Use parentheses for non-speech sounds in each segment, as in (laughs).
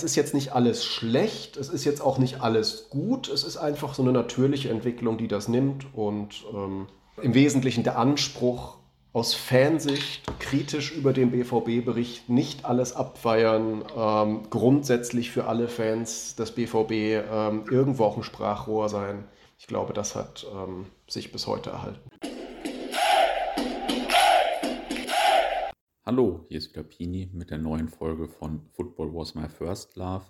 Es ist jetzt nicht alles schlecht, es ist jetzt auch nicht alles gut, es ist einfach so eine natürliche Entwicklung, die das nimmt und ähm, im Wesentlichen der Anspruch, aus Fansicht kritisch über den BVB-Bericht nicht alles abfeiern, ähm, grundsätzlich für alle Fans des BVB ähm, irgendwo auch ein Sprachrohr sein. Ich glaube, das hat ähm, sich bis heute erhalten. Hallo, hier ist wieder Pini mit der neuen Folge von Football Was My First Love.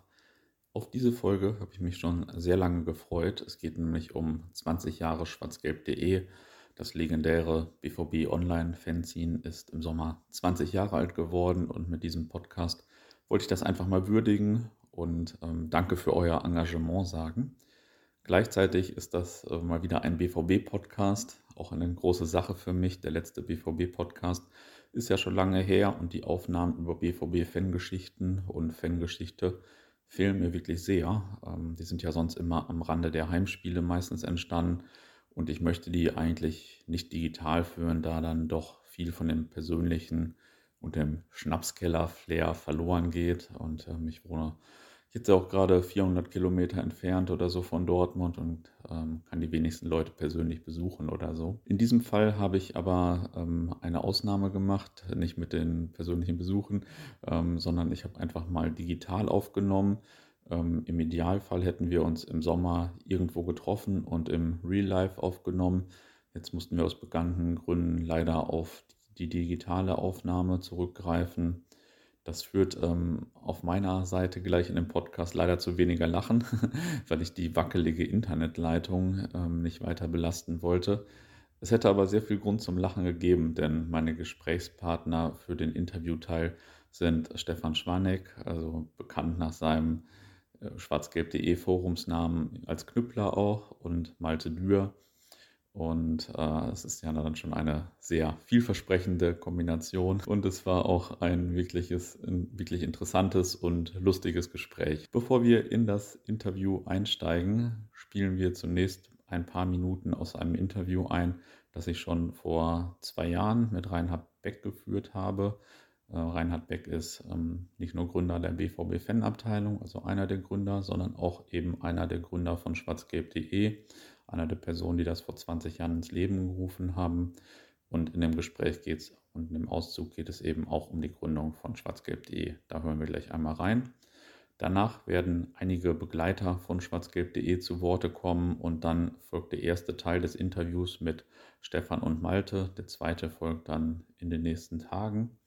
Auf diese Folge habe ich mich schon sehr lange gefreut. Es geht nämlich um 20 Jahre schwarzgelb.de. Das legendäre BVB Online Fanzine ist im Sommer 20 Jahre alt geworden und mit diesem Podcast wollte ich das einfach mal würdigen und ähm, danke für euer Engagement sagen. Gleichzeitig ist das äh, mal wieder ein BVB-Podcast, auch eine große Sache für mich. Der letzte BVB-Podcast ist ja schon lange her und die Aufnahmen über BVB-Fangeschichten und Fangeschichte fehlen mir wirklich sehr. Ähm, die sind ja sonst immer am Rande der Heimspiele meistens entstanden und ich möchte die eigentlich nicht digital führen, da dann doch viel von dem persönlichen und dem Schnapskeller-Flair verloren geht und äh, ich wohne jetzt auch gerade 400 Kilometer entfernt oder so von Dortmund und ähm, kann die wenigsten Leute persönlich besuchen oder so. In diesem Fall habe ich aber ähm, eine Ausnahme gemacht, nicht mit den persönlichen Besuchen, ähm, sondern ich habe einfach mal digital aufgenommen. Ähm, Im Idealfall hätten wir uns im Sommer irgendwo getroffen und im Real Life aufgenommen. Jetzt mussten wir aus bekannten Gründen leider auf die digitale Aufnahme zurückgreifen. Das führt ähm, auf meiner Seite gleich in dem Podcast leider zu weniger Lachen, (laughs) weil ich die wackelige Internetleitung ähm, nicht weiter belasten wollte. Es hätte aber sehr viel Grund zum Lachen gegeben, denn meine Gesprächspartner für den Interviewteil sind Stefan Schwanek, also bekannt nach seinem äh, schwarzgelb.de Forumsnamen als Knüppler auch, und Malte Dürr, und äh, es ist ja dann schon eine sehr vielversprechende Kombination. Und es war auch ein wirkliches, ein wirklich interessantes und lustiges Gespräch. Bevor wir in das Interview einsteigen, spielen wir zunächst ein paar Minuten aus einem Interview ein, das ich schon vor zwei Jahren mit Reinhard Beck geführt habe. Äh, Reinhard Beck ist ähm, nicht nur Gründer der BVB-Fanabteilung, also einer der Gründer, sondern auch eben einer der Gründer von schwarzgelb.de einer der Personen, die das vor 20 Jahren ins Leben gerufen haben. Und in dem Gespräch geht es und in dem Auszug geht es eben auch um die Gründung von schwarzgelb.de. Da hören wir gleich einmal rein. Danach werden einige Begleiter von schwarzgelb.de zu Worte kommen und dann folgt der erste Teil des Interviews mit Stefan und Malte. Der zweite folgt dann in den nächsten Tagen.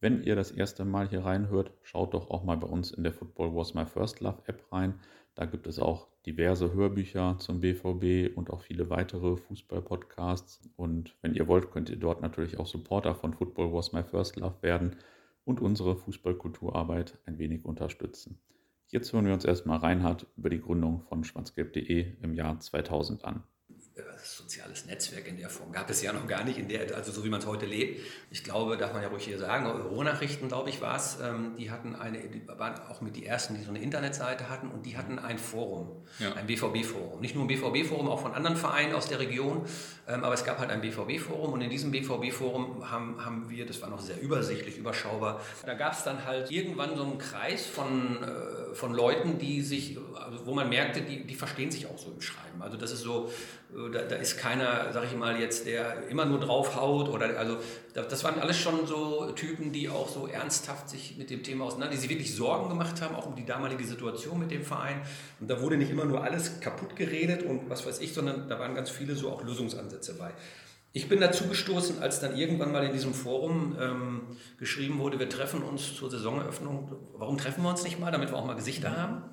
Wenn ihr das erste Mal hier reinhört, schaut doch auch mal bei uns in der Football Was My First Love App rein. Da gibt es auch diverse Hörbücher zum BVB und auch viele weitere Fußball-Podcasts. Und wenn ihr wollt, könnt ihr dort natürlich auch Supporter von Football Was My First Love werden und unsere Fußballkulturarbeit ein wenig unterstützen. Jetzt hören wir uns erstmal Reinhard über die Gründung von schwarzgelb.de im Jahr 2000 an soziales Netzwerk in der Form gab es ja noch gar nicht, in der, also so wie man es heute lebt. Ich glaube, darf man ja ruhig hier sagen, Ruhrnachrichten, glaube ich, war es, ähm, die hatten eine, die waren auch mit die ersten, die so eine Internetseite hatten und die hatten ein Forum, ja. ein BVB-Forum. Nicht nur ein BVB-Forum, auch von anderen Vereinen aus der Region, ähm, aber es gab halt ein BVB-Forum und in diesem BVB-Forum haben, haben wir, das war noch sehr übersichtlich, überschaubar, da gab es dann halt irgendwann so einen Kreis von, äh, von Leuten, die sich, also wo man merkte, die, die verstehen sich auch so im Schreiben. Also das ist so, äh, da, da ist keiner, sag ich mal jetzt, der immer nur draufhaut oder also das waren alles schon so Typen, die auch so ernsthaft sich mit dem Thema auseinander, die sich wirklich Sorgen gemacht haben, auch um die damalige Situation mit dem Verein. Und da wurde nicht immer nur alles kaputt geredet und was weiß ich, sondern da waren ganz viele so auch Lösungsansätze bei. Ich bin dazu gestoßen, als dann irgendwann mal in diesem Forum ähm, geschrieben wurde, wir treffen uns zur Saisoneröffnung. Warum treffen wir uns nicht mal, damit wir auch mal Gesichter haben?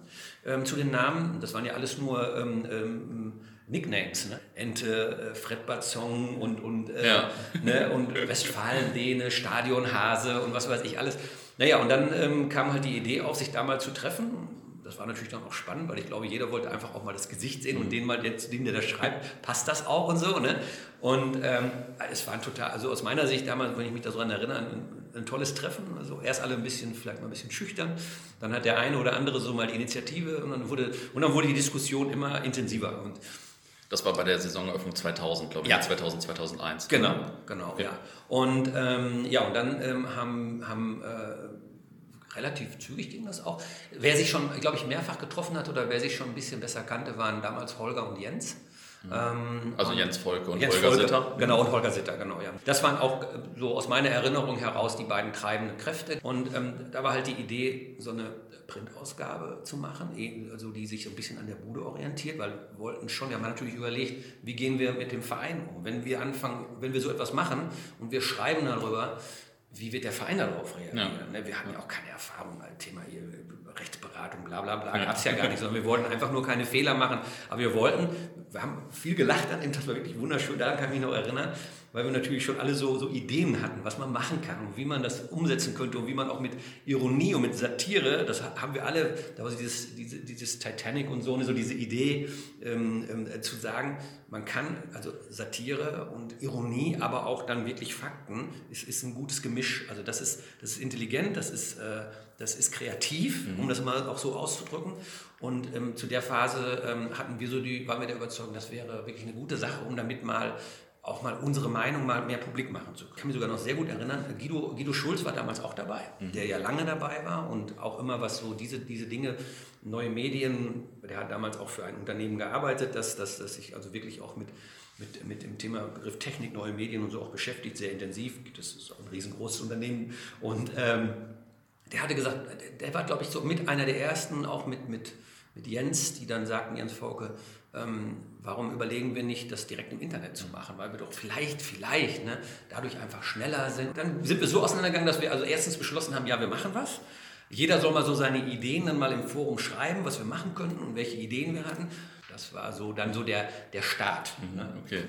Ähm, zu den Namen, das waren ja alles nur ähm, ähm Nicknames, ne? Ente, äh, Fred Batzong und, und, äh, ja. ne? und Westfalen-Däne, Stadionhase und was weiß ich alles. Naja, und dann ähm, kam halt die Idee auf, sich da mal zu treffen. Das war natürlich dann auch spannend, weil ich glaube, jeder wollte einfach auch mal das Gesicht sehen und den mal, den, den der da schreibt, passt das auch und so. Ne? Und ähm, es war total, also aus meiner Sicht damals, wenn ich mich daran erinnere, ein, ein, tolles Treffen. Also erst alle ein bisschen, vielleicht mal ein bisschen schüchtern. Dann hat der eine oder andere so mal die Initiative und dann wurde, und dann wurde die Diskussion immer intensiver. Und das war bei der Saisoneröffnung 2000, glaube ich, ja. 2000, 2001. Genau, genau, okay. ja. Und, ähm, ja, und dann ähm, haben, haben äh, relativ zügig ging das auch. Wer sich schon, glaube ich, mehrfach getroffen hat oder wer sich schon ein bisschen besser kannte, waren damals Holger und Jens. Ähm, also Jens Volke und Jens Holger Volke, Sitter. Genau, und Holger Sitter, genau, ja. Das waren auch äh, so aus meiner Erinnerung heraus die beiden treibenden Kräfte. Und ähm, da war halt die Idee, so eine Printausgabe zu machen, eh, also die sich so ein bisschen an der Bude orientiert, weil wir wollten schon, wir haben natürlich überlegt, wie gehen wir mit dem Verein um? Wenn wir anfangen, wenn wir so etwas machen und wir schreiben darüber, wie wird der Verein darauf reagieren? Ja. Ne, wir hatten ja auch keine Erfahrung, ein Thema hier, Rechtsberatung, bla bla bla, gab es ja gar nicht, sondern wir wollten einfach nur keine Fehler machen. Aber wir wollten, wir haben viel gelacht an dem, das war wirklich wunderschön, daran kann ich mich noch erinnern, weil wir natürlich schon alle so, so Ideen hatten, was man machen kann und wie man das umsetzen könnte und wie man auch mit Ironie und mit Satire, das haben wir alle, da war dieses, diese, dieses Titanic und so, so diese Idee ähm, ähm, zu sagen, man kann, also Satire und Ironie, aber auch dann wirklich Fakten, ist, ist ein gutes Gemisch. Also das ist, das ist intelligent, das ist, äh, das ist kreativ, mhm. um das mal auch so auszudrücken. Und ähm, zu der Phase ähm, hatten wir so die, waren wir der Überzeugung, das wäre wirklich eine gute Sache, um damit mal auch mal unsere Meinung mal mehr publik machen zu können. Ich kann mich sogar noch sehr gut erinnern, Guido, Guido Schulz war damals auch dabei, mhm. der ja lange dabei war und auch immer was so diese, diese Dinge, neue Medien, der hat damals auch für ein Unternehmen gearbeitet, das, das, das sich also wirklich auch mit, mit, mit dem Thema Begriff Technik, neue Medien und so auch beschäftigt, sehr intensiv. Das ist auch ein riesengroßes Unternehmen und ähm, der hatte gesagt, der war glaube ich so mit einer der ersten, auch mit, mit, mit Jens, die dann sagten, Jens Fauke, ähm, warum überlegen wir nicht, das direkt im Internet zu machen? Weil wir doch vielleicht, vielleicht ne, dadurch einfach schneller sind. Dann sind wir so auseinandergegangen, dass wir also erstens beschlossen haben, ja, wir machen was. Jeder soll mal so seine Ideen dann mal im Forum schreiben, was wir machen könnten und welche Ideen wir hatten. Das war so dann so der, der Start. Ne? Mhm, okay.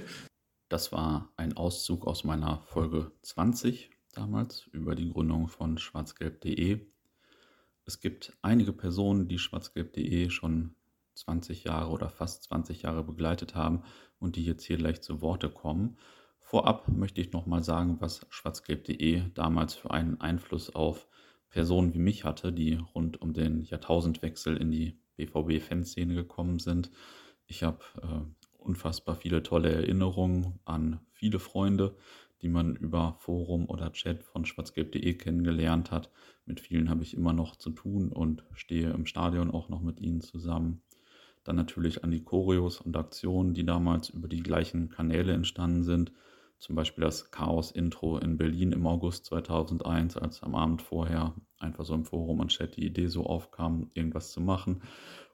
Das war ein Auszug aus meiner Folge 20 damals über die Gründung von schwarzgelb.de. Es gibt einige Personen, die schwarzgelb.de schon 20 Jahre oder fast 20 Jahre begleitet haben und die jetzt hier gleich zu Worte kommen. Vorab möchte ich nochmal sagen, was schwarzgelb.de damals für einen Einfluss auf Personen wie mich hatte, die rund um den Jahrtausendwechsel in die BVB-Fanszene gekommen sind. Ich habe äh, unfassbar viele tolle Erinnerungen an viele Freunde, die man über Forum oder Chat von schwarzgelb.de kennengelernt hat. Mit vielen habe ich immer noch zu tun und stehe im Stadion auch noch mit ihnen zusammen. Dann natürlich an die Choreos und Aktionen, die damals über die gleichen Kanäle entstanden sind. Zum Beispiel das Chaos-Intro in Berlin im August 2001, als am Abend vorher einfach so im Forum und Chat die Idee so aufkam, irgendwas zu machen.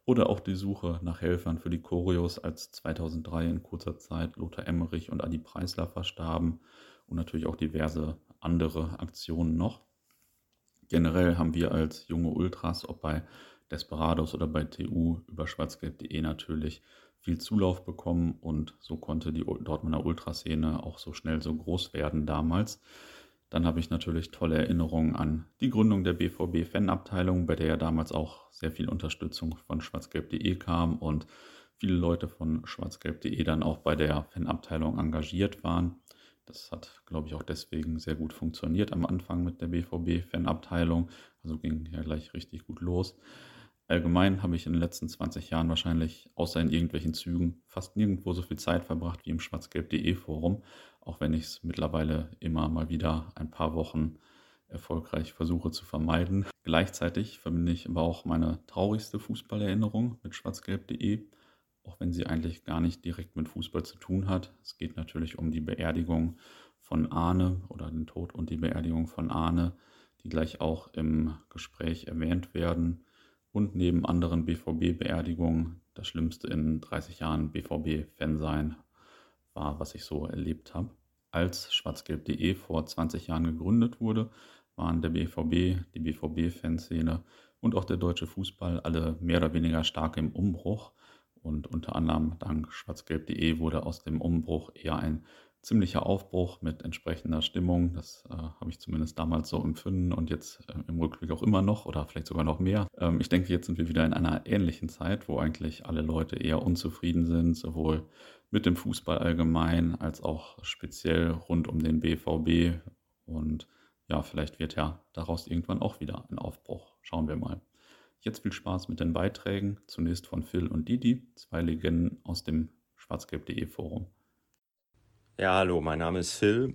Oder auch die Suche nach Helfern für die Choreos, als 2003 in kurzer Zeit Lothar Emmerich und Adi Preisler verstarben. Und natürlich auch diverse andere Aktionen noch. Generell haben wir als junge Ultras, ob bei Desperados oder bei TU über schwarzgelb.de natürlich viel Zulauf bekommen und so konnte die Dortmunder Ultraszene auch so schnell so groß werden damals. Dann habe ich natürlich tolle Erinnerungen an die Gründung der BVB-Fanabteilung, bei der ja damals auch sehr viel Unterstützung von schwarzgelb.de kam und viele Leute von schwarzgelb.de dann auch bei der Fanabteilung engagiert waren. Das hat, glaube ich, auch deswegen sehr gut funktioniert am Anfang mit der BVB-Fanabteilung. Also ging ja gleich richtig gut los. Allgemein habe ich in den letzten 20 Jahren wahrscheinlich außer in irgendwelchen Zügen fast nirgendwo so viel Zeit verbracht wie im schwarzgelb.de Forum, auch wenn ich es mittlerweile immer mal wieder ein paar Wochen erfolgreich versuche zu vermeiden. Gleichzeitig verbinde ich aber auch meine traurigste Fußballerinnerung mit schwarzgelb.de, auch wenn sie eigentlich gar nicht direkt mit Fußball zu tun hat. Es geht natürlich um die Beerdigung von Arne oder den Tod und die Beerdigung von Arne, die gleich auch im Gespräch erwähnt werden und neben anderen BVB-Beerdigungen das Schlimmste in 30 Jahren BVB-Fan sein war, was ich so erlebt habe. Als schwarzgelb.de vor 20 Jahren gegründet wurde, waren der BVB, die BVB-Fanszene und auch der deutsche Fußball alle mehr oder weniger stark im Umbruch. Und unter anderem dank schwarzgelb.de wurde aus dem Umbruch eher ein ziemlicher Aufbruch mit entsprechender Stimmung. Das äh, habe ich zumindest damals so empfunden und jetzt äh, im Rückblick auch immer noch oder vielleicht sogar noch mehr. Ähm, ich denke, jetzt sind wir wieder in einer ähnlichen Zeit, wo eigentlich alle Leute eher unzufrieden sind, sowohl mit dem Fußball allgemein als auch speziell rund um den BVB. Und ja, vielleicht wird ja daraus irgendwann auch wieder ein Aufbruch. Schauen wir mal. Jetzt viel Spaß mit den Beiträgen. Zunächst von Phil und Didi, zwei Legenden aus dem schwarzgelb.de Forum. Ja, hallo, mein Name ist Phil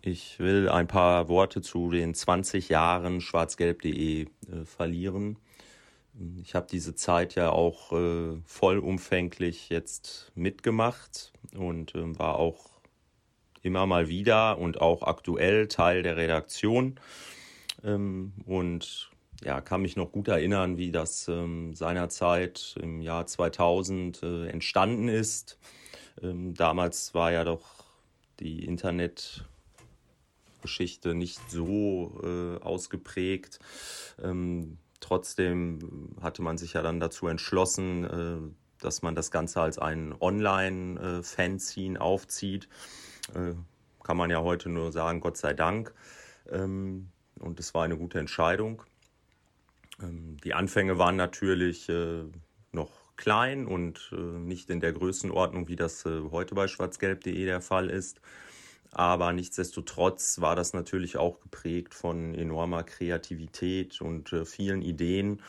Ich will ein paar Worte zu den 20 Jahren schwarzgelb.de äh, verlieren. Ich habe diese Zeit ja auch äh, vollumfänglich jetzt mitgemacht und äh, war auch immer mal wieder und auch aktuell Teil der Redaktion. Ähm, und ja, kann mich noch gut erinnern, wie das ähm, seinerzeit im Jahr 2000 äh, entstanden ist. Ähm, damals war ja doch die Internetgeschichte nicht so äh, ausgeprägt. Ähm, trotzdem hatte man sich ja dann dazu entschlossen, äh, dass man das Ganze als ein Online-Fanzine aufzieht. Äh, kann man ja heute nur sagen, Gott sei Dank. Ähm, und es war eine gute Entscheidung. Ähm, die Anfänge waren natürlich äh, klein und äh, nicht in der Größenordnung, wie das äh, heute bei schwarzgelb.de der Fall ist. Aber nichtsdestotrotz war das natürlich auch geprägt von enormer Kreativität und vielen Ideen.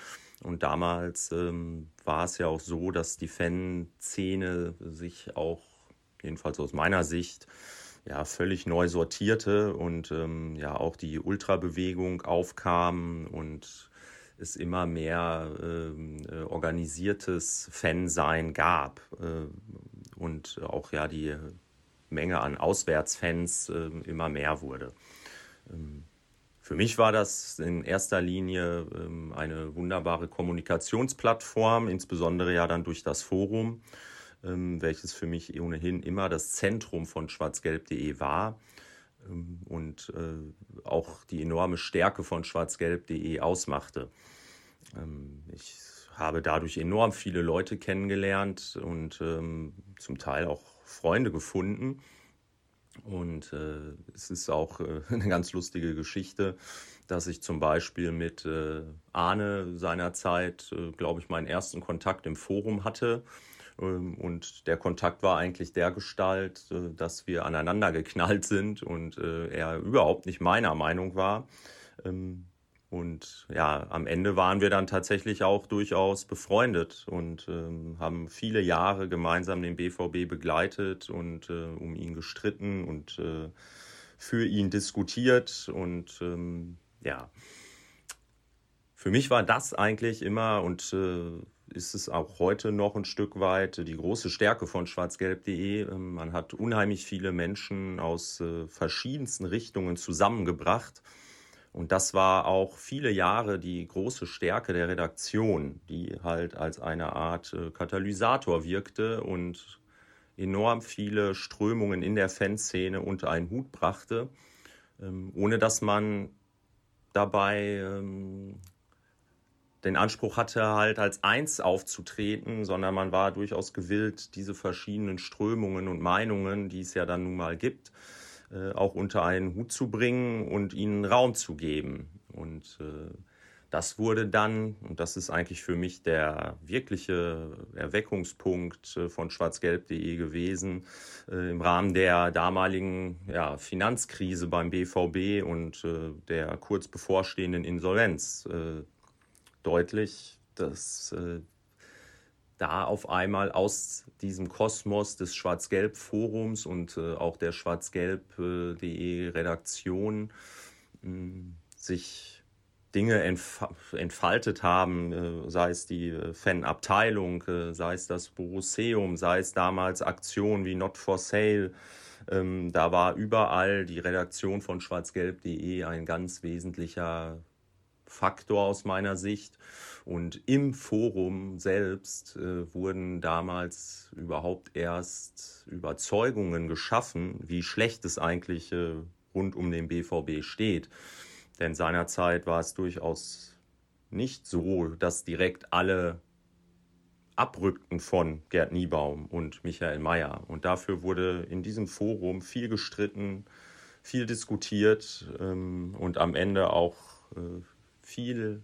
Und damals ähm, war es ja auch so, dass die Fanszene sich auch, jedenfalls aus meiner Sicht, ja, völlig neu sortierte und ähm, ja auch die Ultrabewegung aufkam und es immer mehr ähm, äh, organisiertes Fansein gab äh, und auch ja die Menge an Auswärtsfans äh, immer mehr wurde. Ähm, für mich war das in erster Linie ähm, eine wunderbare Kommunikationsplattform, insbesondere ja dann durch das Forum, ähm, welches für mich ohnehin immer das Zentrum von schwarzgelb.de war ähm, und äh, auch die enorme Stärke von schwarzgelb.de ausmachte. Ähm, ich habe dadurch enorm viele Leute kennengelernt und ähm, zum Teil auch Freunde gefunden. Und äh, es ist auch äh, (laughs) eine ganz lustige Geschichte, dass ich zum Beispiel mit äh, Arne seinerzeit, äh, glaube ich, meinen ersten Kontakt im Forum hatte. Ähm, und der Kontakt war eigentlich der Gestalt, äh, dass wir aneinander geknallt sind und äh, er überhaupt nicht meiner Meinung war. Ähm, und ja, am Ende waren wir dann tatsächlich auch durchaus befreundet und ähm, haben viele Jahre gemeinsam den BVB begleitet und äh, um ihn gestritten und äh, für ihn diskutiert. Und ähm, ja, für mich war das eigentlich immer und äh, ist es auch heute noch ein Stück weit die große Stärke von schwarzgelb.de. Ähm, man hat unheimlich viele Menschen aus äh, verschiedensten Richtungen zusammengebracht und das war auch viele Jahre die große Stärke der Redaktion, die halt als eine Art äh, Katalysator wirkte und enorm viele Strömungen in der Fanszene unter einen Hut brachte, ähm, ohne dass man dabei ähm, den Anspruch hatte, halt als eins aufzutreten, sondern man war durchaus gewillt, diese verschiedenen Strömungen und Meinungen, die es ja dann nun mal gibt, äh, auch unter einen Hut zu bringen und ihnen Raum zu geben. Und äh, das wurde dann, und das ist eigentlich für mich der wirkliche Erweckungspunkt äh, von schwarzgelb.de gewesen, im Rahmen der damaligen ja, Finanzkrise beim BVB und der kurz bevorstehenden Insolvenz deutlich, dass da auf einmal aus diesem Kosmos des Schwarz-Gelb-Forums und äh, auch der schwarzgelb.de Redaktion äh, sich Dinge entf entfaltet haben, äh, sei es die äh, Fanabteilung, äh, sei es das Borusseum, sei es damals Aktionen wie Not for Sale. Ähm, da war überall die Redaktion von schwarzgelb.de ein ganz wesentlicher Faktor aus meiner Sicht. Und im Forum selbst äh, wurden damals überhaupt erst Überzeugungen geschaffen, wie schlecht es eigentlich äh, rund um den BVB steht. Denn seinerzeit war es durchaus nicht so, dass direkt alle abrückten von Gerd Niebaum und Michael Mayer. Und dafür wurde in diesem Forum viel gestritten, viel diskutiert ähm, und am Ende auch äh, viel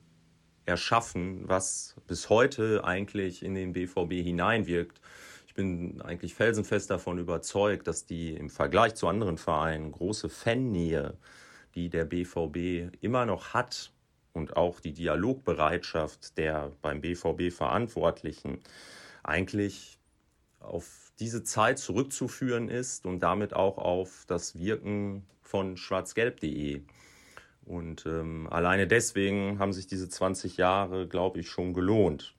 erschaffen, was bis heute eigentlich in den BVB hineinwirkt. Ich bin eigentlich felsenfest davon überzeugt, dass die im Vergleich zu anderen Vereinen große Fannähe, die der BVB immer noch hat und auch die Dialogbereitschaft der beim BVB Verantwortlichen eigentlich auf diese Zeit zurückzuführen ist und damit auch auf das Wirken von schwarzgelb.de. Und ähm, alleine deswegen haben sich diese 20 Jahre, glaube ich, schon gelohnt.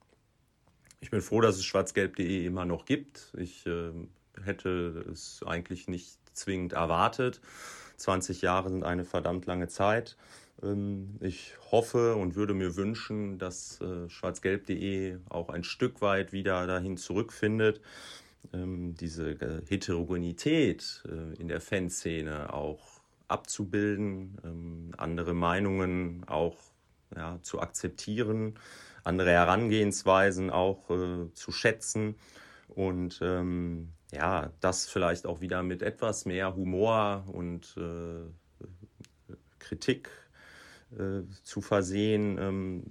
Ich bin froh, dass es schwarzgelb.de immer noch gibt. Ich äh, hätte es eigentlich nicht zwingend erwartet. 20 Jahre sind eine verdammt lange Zeit. Ähm, ich hoffe und würde mir wünschen, dass äh, schwarzgelb.de auch ein Stück weit wieder dahin zurückfindet, ähm, diese Heterogenität äh, in der Fanszene auch abzubilden, ähm, andere Meinungen auch ja, zu akzeptieren, andere Herangehensweisen auch äh, zu schätzen und ähm, ja, das vielleicht auch wieder mit etwas mehr Humor und äh, Kritik äh, zu versehen. Ähm,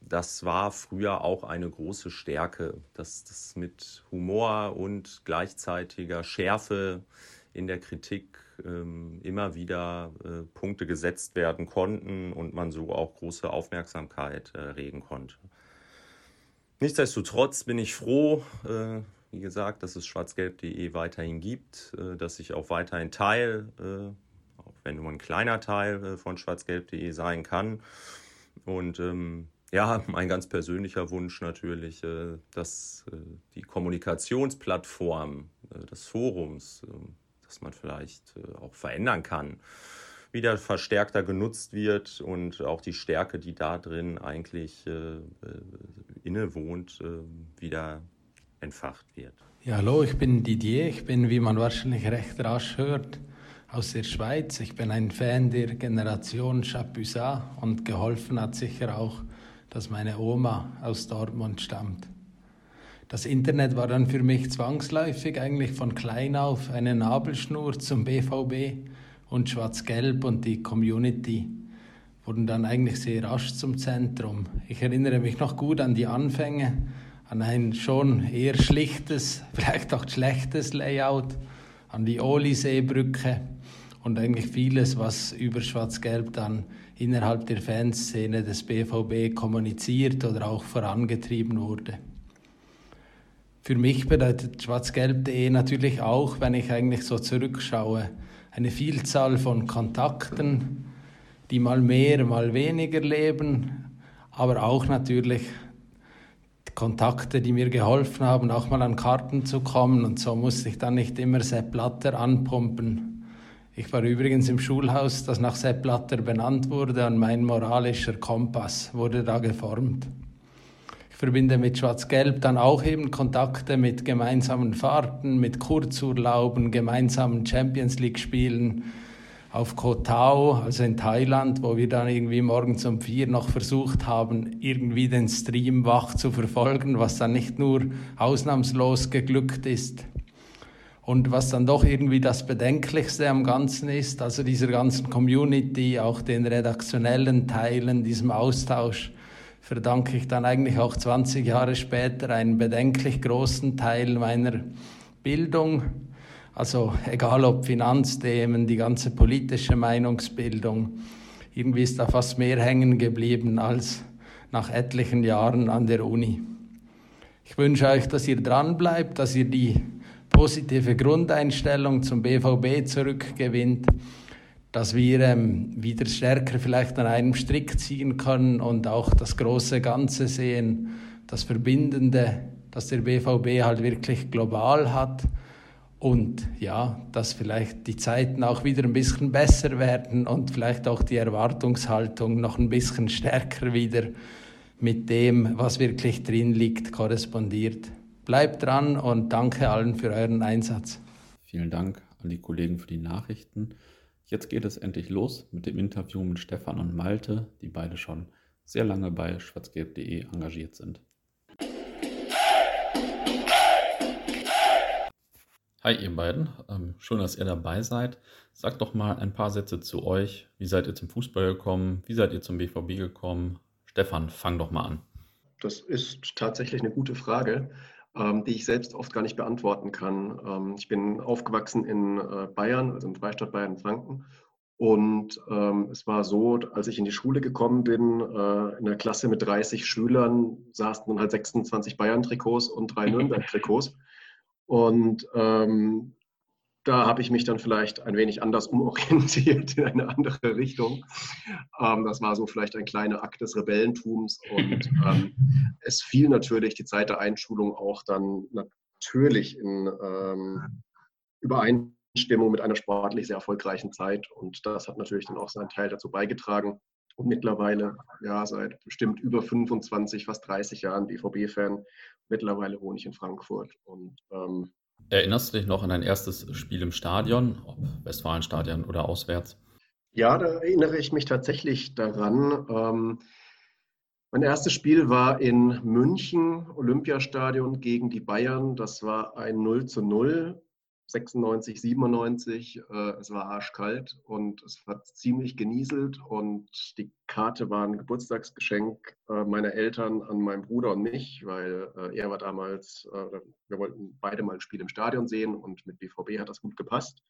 das war früher auch eine große Stärke, dass das mit Humor und gleichzeitiger Schärfe in der Kritik ähm, immer wieder äh, Punkte gesetzt werden konnten und man so auch große Aufmerksamkeit äh, konnte. Nichtsdestotrotz bin ich froh, äh, wie gesagt, dass es schwarzgelb.de weiterhin gibt, äh, dass ich auch weiterhin Teil, äh, auch wenn nur ein kleiner Teil äh, von schwarzgelb.de sein kann. Und ähm, ja, mein ganz persönlicher Wunsch natürlich, dass die Kommunikationsplattform des Forums, dass man vielleicht auch verändern kann, wieder verstärkter genutzt wird und auch die Stärke, die da drin eigentlich innewohnt, wieder entfacht wird. Ja, hallo, ich bin Didier. Ich bin, wie man wahrscheinlich recht rasch hört, aus der Schweiz. Ich bin ein Fan der Generation Chapuisat und geholfen hat sicher auch dass meine Oma aus Dortmund stammt. Das Internet war dann für mich zwangsläufig eigentlich von klein auf eine Nabelschnur zum BVB und Schwarz-Gelb und die Community wurden dann eigentlich sehr rasch zum Zentrum. Ich erinnere mich noch gut an die Anfänge, an ein schon eher schlichtes, (laughs) vielleicht auch schlechtes Layout, an die Oliseebrücke und eigentlich vieles, was über Schwarz-Gelb dann innerhalb der Fanszene des BVB kommuniziert oder auch vorangetrieben wurde. Für mich bedeutet schwarzgelb.de natürlich auch, wenn ich eigentlich so zurückschaue, eine Vielzahl von Kontakten, die mal mehr, mal weniger leben, aber auch natürlich Kontakte, die mir geholfen haben, auch mal an Karten zu kommen. Und so musste ich dann nicht immer Sepp Blatter anpumpen. Ich war übrigens im Schulhaus, das nach Sepp Blatter benannt wurde, und mein moralischer Kompass wurde da geformt. Verbinde mit Schwarz-Gelb dann auch eben Kontakte mit gemeinsamen Fahrten, mit Kurzurlauben, gemeinsamen Champions League-Spielen auf Koh Tao, also in Thailand, wo wir dann irgendwie morgens um vier noch versucht haben, irgendwie den Stream wach zu verfolgen, was dann nicht nur ausnahmslos geglückt ist. Und was dann doch irgendwie das Bedenklichste am Ganzen ist, also dieser ganzen Community, auch den redaktionellen Teilen, diesem Austausch, verdanke ich dann eigentlich auch 20 Jahre später einen bedenklich großen Teil meiner Bildung. Also egal ob Finanzthemen, die ganze politische Meinungsbildung, irgendwie ist da fast mehr hängen geblieben als nach etlichen Jahren an der Uni. Ich wünsche euch, dass ihr dran bleibt, dass ihr die positive Grundeinstellung zum BVB zurückgewinnt, dass wir ähm, wieder stärker vielleicht an einem Strick ziehen können und auch das große Ganze sehen, das Verbindende, dass der BVB halt wirklich global hat und ja, dass vielleicht die Zeiten auch wieder ein bisschen besser werden und vielleicht auch die Erwartungshaltung noch ein bisschen stärker wieder mit dem, was wirklich drin liegt, korrespondiert. Bleibt dran und danke allen für euren Einsatz. Vielen Dank an die Kollegen für die Nachrichten. Jetzt geht es endlich los mit dem Interview mit Stefan und Malte, die beide schon sehr lange bei schwarzgelb.de engagiert sind. Hi ihr beiden, ähm, schön, dass ihr dabei seid. Sagt doch mal ein paar Sätze zu euch. Wie seid ihr zum Fußball gekommen? Wie seid ihr zum BVB gekommen? Stefan, fang doch mal an. Das ist tatsächlich eine gute Frage die ich selbst oft gar nicht beantworten kann. Ähm, ich bin aufgewachsen in äh, Bayern, also im Freistaat Bayern-Franken. Und ähm, es war so, als ich in die Schule gekommen bin, äh, in der Klasse mit 30 Schülern saßen dann halt 26 Bayern-Trikots und drei (laughs) Nürnberg-Trikots. Und ähm, da habe ich mich dann vielleicht ein wenig anders (laughs) umorientiert in eine andere Richtung. Ähm, das war so vielleicht ein kleiner Akt des Rebellentums und (laughs) ähm, es fiel natürlich die Zeit der Einschulung auch dann natürlich in ähm, Übereinstimmung mit einer sportlich sehr erfolgreichen Zeit und das hat natürlich dann auch seinen Teil dazu beigetragen. Und mittlerweile, ja, seit bestimmt über 25, fast 30 Jahren BVB-Fan. Mittlerweile wohne ich in Frankfurt und ähm, Erinnerst du dich noch an dein erstes Spiel im Stadion, ob Westfalenstadion oder auswärts? Ja, da erinnere ich mich tatsächlich daran. Ähm, mein erstes Spiel war in München, Olympiastadion gegen die Bayern. Das war ein 0 zu 0. 96, 97. Äh, es war arschkalt und es hat ziemlich genieselt und die Karte war ein Geburtstagsgeschenk äh, meiner Eltern an meinen Bruder und mich, weil äh, er war damals, äh, wir wollten beide mal ein Spiel im Stadion sehen und mit BVB hat das gut gepasst.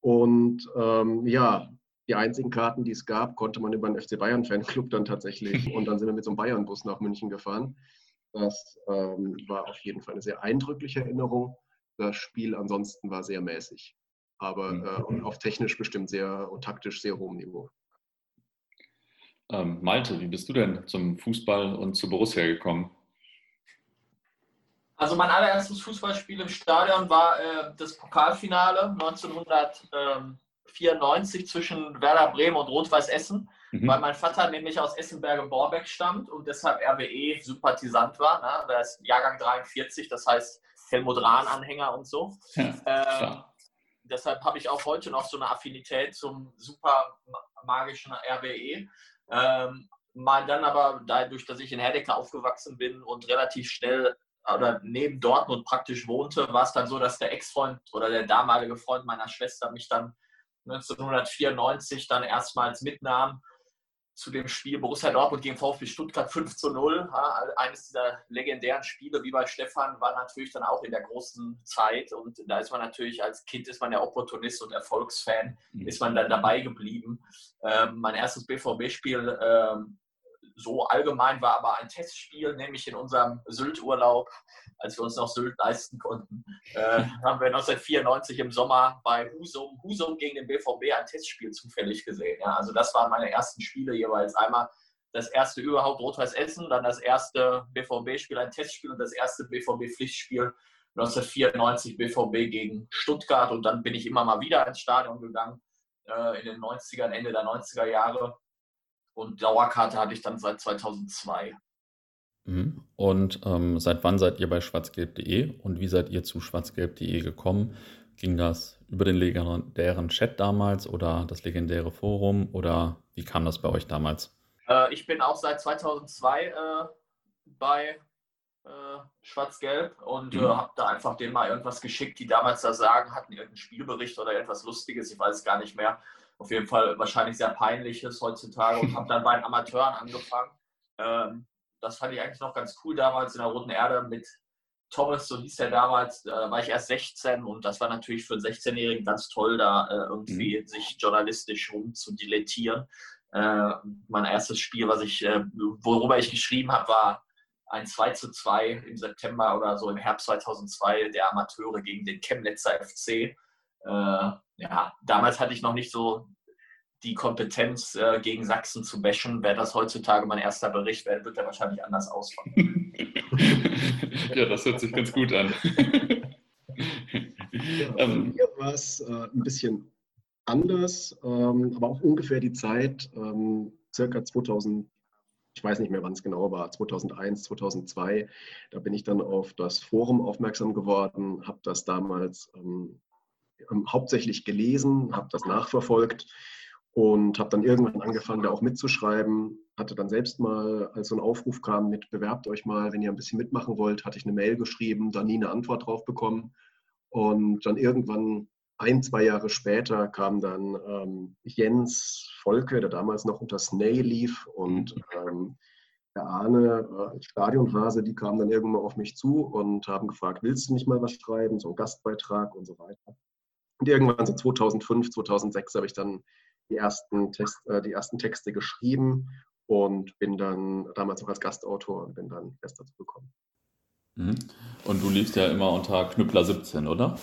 Und ähm, ja, die einzigen Karten, die es gab, konnte man über einen FC Bayern Fanclub dann tatsächlich. (laughs) Und dann sind wir mit so einem Bayern-Bus nach München gefahren. Das ähm, war auf jeden Fall eine sehr eindrückliche Erinnerung. Das Spiel ansonsten war sehr mäßig, aber mhm. äh, auf technisch bestimmt sehr und taktisch sehr hohem Niveau. Ähm, Malte, wie bist du denn zum Fußball und zu Borussia gekommen? Also mein allererstes Fußballspiel im Stadion war äh, das Pokalfinale 1994 zwischen Werder Bremen und Rot-Weiß Essen, mhm. weil mein Vater nämlich aus Essenberge-Borbeck stammt und deshalb RWE-Sympathisant war. Ne? Der ist Jahrgang 43, das heißt Helmut Rahn-Anhänger und so. Ja, ähm, deshalb habe ich auch heute noch so eine Affinität zum super magischen RWE. Ähm, mal dann aber dadurch, dass ich in Herdecke aufgewachsen bin und relativ schnell oder neben Dortmund praktisch wohnte, war es dann so, dass der Ex-Freund oder der damalige Freund meiner Schwester mich dann 1994 dann erstmals mitnahm zu dem Spiel Borussia Dortmund gegen VfB Stuttgart 5 zu 0. Ja, eines dieser legendären Spiele, wie bei Stefan, war natürlich dann auch in der großen Zeit. Und da ist man natürlich, als Kind ist man ja Opportunist und Erfolgsfan, mhm. ist man dann dabei geblieben. Ähm, mein erstes BVB-Spiel ähm, so allgemein war aber ein Testspiel, nämlich in unserem Sylt-Urlaub, als wir uns noch Sylt leisten konnten, äh, haben wir 1994 im Sommer bei Husum, Husum gegen den BVB ein Testspiel zufällig gesehen. Ja. Also das waren meine ersten Spiele jeweils. Einmal das erste überhaupt Rot-Weiß Essen, dann das erste BVB-Spiel, ein Testspiel und das erste BVB-Pflichtspiel 1994 BVB gegen Stuttgart und dann bin ich immer mal wieder ins Stadion gegangen äh, in den 90ern, Ende der 90er Jahre und Dauerkarte hatte ich dann seit 2002. Mhm. Und ähm, seit wann seid ihr bei schwarzgelb.de und wie seid ihr zu schwarzgelb.de gekommen? Ging das über den legendären Chat damals oder das legendäre Forum oder wie kam das bei euch damals? Äh, ich bin auch seit 2002 äh, bei äh, Schwarz-Gelb und äh, mhm. habe da einfach denen mal irgendwas geschickt, die damals da sagen, hatten irgendeinen Spielbericht oder irgendwas Lustiges, ich weiß es gar nicht mehr auf jeden Fall wahrscheinlich sehr peinliches heutzutage und habe dann bei den Amateuren angefangen. Ähm, das fand ich eigentlich noch ganz cool damals in der Roten Erde mit Thomas, so hieß er damals, da war ich erst 16 und das war natürlich für einen 16-Jährigen ganz toll, da äh, irgendwie mhm. sich journalistisch rumzudilettieren. Äh, mein erstes Spiel, was ich, äh, worüber ich geschrieben habe, war ein 2 zu 2 im September oder so im Herbst 2002 der Amateure gegen den Chemnitzer FC. Äh, ja, damals hatte ich noch nicht so die Kompetenz, äh, gegen Sachsen zu bashen. Wäre das heutzutage mein erster Bericht, wäre, wird er wahrscheinlich anders ausfallen. (laughs) ja, das hört sich ganz gut an. ja, ähm, hier war es äh, ein bisschen anders, ähm, aber auch ungefähr die Zeit, ähm, circa 2000, ich weiß nicht mehr, wann es genau war, 2001, 2002. Da bin ich dann auf das Forum aufmerksam geworden, habe das damals ähm, hauptsächlich gelesen, habe das nachverfolgt und habe dann irgendwann angefangen, da auch mitzuschreiben. Hatte dann selbst mal, als so ein Aufruf kam mit bewerbt euch mal, wenn ihr ein bisschen mitmachen wollt, hatte ich eine Mail geschrieben, da nie eine Antwort drauf bekommen. Und dann irgendwann ein, zwei Jahre später kam dann ähm, Jens Volke, der damals noch unter Snay lief und ähm, der Arne, äh, Stadionhase, die kamen dann irgendwann auf mich zu und haben gefragt, willst du nicht mal was schreiben, so einen Gastbeitrag und so weiter. Und irgendwann so 2005, 2006 habe ich dann die ersten, Test, äh, die ersten Texte geschrieben und bin dann damals noch als Gastautor und bin dann fest dazu gekommen. Mhm. Und du liefst ja immer unter Knüppler 17, oder?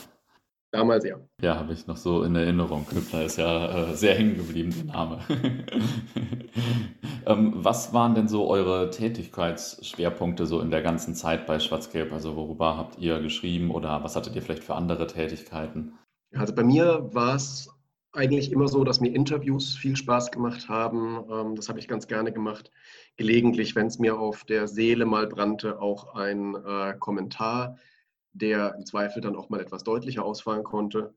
Damals ja. Ja, habe ich noch so in Erinnerung. Knüppler ist ja äh, sehr hängen geblieben, der Name. (laughs) ähm, was waren denn so eure Tätigkeitsschwerpunkte so in der ganzen Zeit bei Schwarz-Gelb? Also worüber habt ihr geschrieben oder was hattet ihr vielleicht für andere Tätigkeiten? Also bei mir war es eigentlich immer so, dass mir Interviews viel Spaß gemacht haben. Ähm, das habe ich ganz gerne gemacht. Gelegentlich, wenn es mir auf der Seele mal brannte, auch ein äh, Kommentar der im Zweifel dann auch mal etwas deutlicher ausfallen konnte.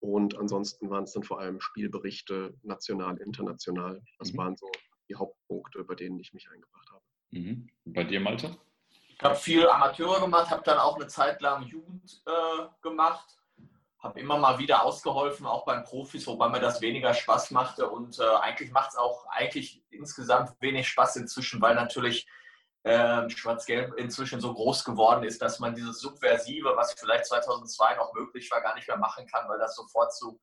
Und ansonsten waren es dann vor allem Spielberichte, national, international. Das mhm. waren so die Hauptpunkte, bei denen ich mich eingebracht habe. Mhm. Bei dir, Malte? Ich habe viel Amateure gemacht, habe dann auch eine Zeit lang Jugend äh, gemacht, habe immer mal wieder ausgeholfen, auch beim Profis, wobei mir das weniger Spaß machte. Und äh, eigentlich macht es auch eigentlich insgesamt wenig Spaß inzwischen, weil natürlich äh, Schwarz-Gelb inzwischen so groß geworden ist, dass man dieses Subversive, was vielleicht 2002 noch möglich war, gar nicht mehr machen kann, weil das sofort zu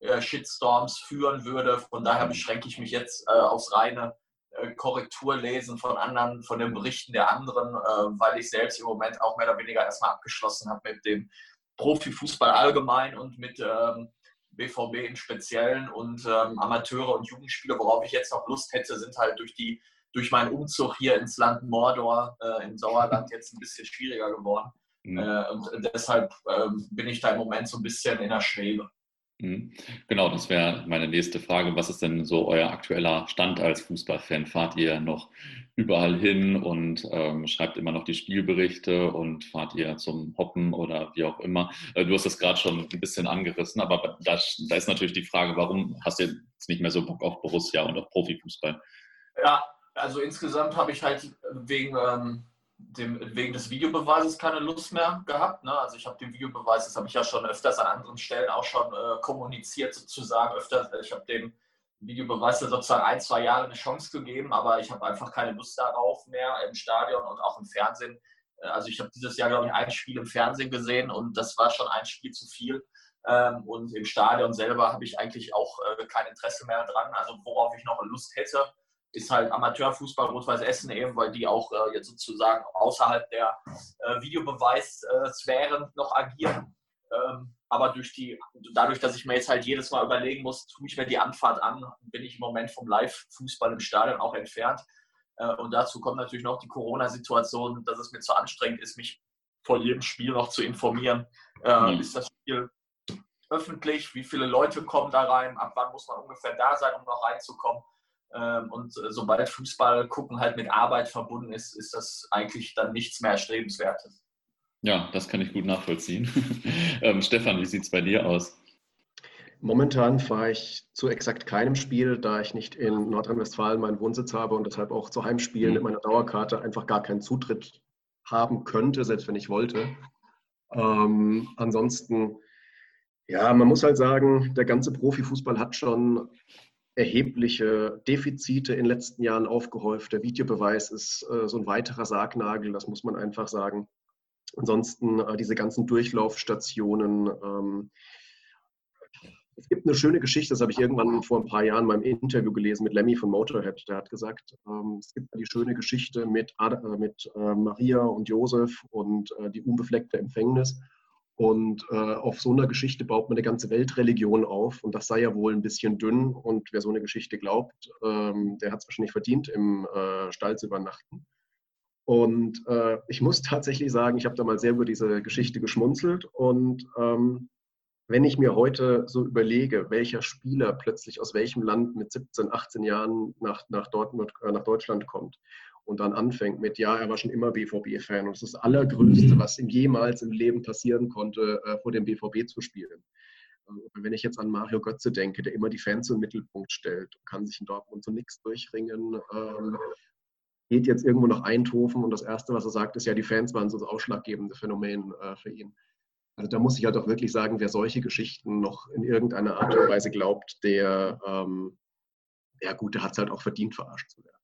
äh, Shitstorms führen würde. Von daher beschränke ich mich jetzt äh, aufs reine äh, Korrekturlesen von anderen, von den Berichten der anderen, äh, weil ich selbst im Moment auch mehr oder weniger erstmal abgeschlossen habe mit dem Profifußball allgemein und mit ähm, BVB im Speziellen und ähm, Amateure und Jugendspieler, worauf ich jetzt noch Lust hätte, sind halt durch die durch meinen Umzug hier ins Land Mordor äh, im Sauerland jetzt ein bisschen schwieriger geworden. Mhm. Äh, und deshalb äh, bin ich da im Moment so ein bisschen in der Schwebe. Mhm. Genau, das wäre meine nächste Frage. Was ist denn so euer aktueller Stand als Fußballfan? Fahrt ihr noch überall hin und ähm, schreibt immer noch die Spielberichte und fahrt ihr zum Hoppen oder wie auch immer? Äh, du hast das gerade schon ein bisschen angerissen, aber da, da, ist natürlich die Frage, warum hast du jetzt nicht mehr so Bock auf Borussia und auf Profifußball? Ja, also insgesamt habe ich halt wegen, ähm, dem, wegen des Videobeweises keine Lust mehr gehabt. Ne? Also ich habe den Videobeweis, das habe ich ja schon öfters an anderen Stellen auch schon äh, kommuniziert sozusagen. Öfters, ich habe dem Videobeweis sozusagen ein, zwei Jahre eine Chance gegeben, aber ich habe einfach keine Lust darauf mehr im Stadion und auch im Fernsehen. Äh, also ich habe dieses Jahr, glaube ich, ein Spiel im Fernsehen gesehen und das war schon ein Spiel zu viel. Ähm, und im Stadion selber habe ich eigentlich auch äh, kein Interesse mehr dran. Also worauf ich noch Lust hätte, ist halt Amateurfußball Rot-Weiß Essen eben, weil die auch äh, jetzt sozusagen außerhalb der Videobeweissphären noch agieren. Ähm, aber durch die, dadurch, dass ich mir jetzt halt jedes Mal überlegen muss, tue ich mir die Anfahrt an, bin ich im Moment vom Live-Fußball im Stadion auch entfernt. Äh, und dazu kommt natürlich noch die Corona-Situation, dass es mir zu anstrengend ist, mich vor jedem Spiel noch zu informieren. Äh, mhm. Ist das Spiel öffentlich? Wie viele Leute kommen da rein? Ab wann muss man ungefähr da sein, um noch reinzukommen? Ähm, und äh, sobald Fußball gucken halt mit Arbeit verbunden ist, ist das eigentlich dann nichts mehr Erstrebenswertes. Ja, das kann ich gut nachvollziehen. (laughs) ähm, Stefan, wie sieht es bei dir aus? Momentan fahre ich zu exakt keinem Spiel, da ich nicht in Nordrhein-Westfalen meinen Wohnsitz habe und deshalb auch zu Heimspielen mhm. mit meiner Dauerkarte einfach gar keinen Zutritt haben könnte, selbst wenn ich wollte. Ähm, ansonsten, ja, man muss halt sagen, der ganze Profifußball hat schon erhebliche Defizite in den letzten Jahren aufgehäuft. Der Videobeweis ist äh, so ein weiterer Sargnagel, das muss man einfach sagen. Ansonsten äh, diese ganzen Durchlaufstationen. Ähm, es gibt eine schöne Geschichte, das habe ich irgendwann vor ein paar Jahren in meinem Interview gelesen mit Lemmy von Motorhead. Der hat gesagt, ähm, es gibt die schöne Geschichte mit, Ad, äh, mit äh, Maria und Josef und äh, die unbefleckte Empfängnis. Und äh, auf so einer Geschichte baut man eine ganze Weltreligion auf. Und das sei ja wohl ein bisschen dünn. Und wer so eine Geschichte glaubt, ähm, der hat es wahrscheinlich verdient, im äh, Stall zu übernachten. Und äh, ich muss (laughs) tatsächlich sagen, ich habe da mal sehr über diese Geschichte geschmunzelt. Und ähm, wenn ich mir heute so überlege, welcher Spieler plötzlich aus welchem Land mit 17, 18 Jahren nach, nach, Dortmund, äh, nach Deutschland kommt und dann anfängt mit, ja, er war schon immer BVB-Fan und es ist das Allergrößte, was ihm jemals im Leben passieren konnte, äh, vor dem BVB zu spielen. Äh, wenn ich jetzt an Mario Götze denke, der immer die Fans im Mittelpunkt stellt, kann sich in Dortmund so nichts durchringen, ähm, geht jetzt irgendwo nach Eindhoven und das Erste, was er sagt, ist ja, die Fans waren so das ausschlaggebende Phänomen äh, für ihn. Also da muss ich halt auch wirklich sagen, wer solche Geschichten noch in irgendeiner Art und Weise glaubt, der, ähm, ja gut, der hat es halt auch verdient, verarscht zu werden.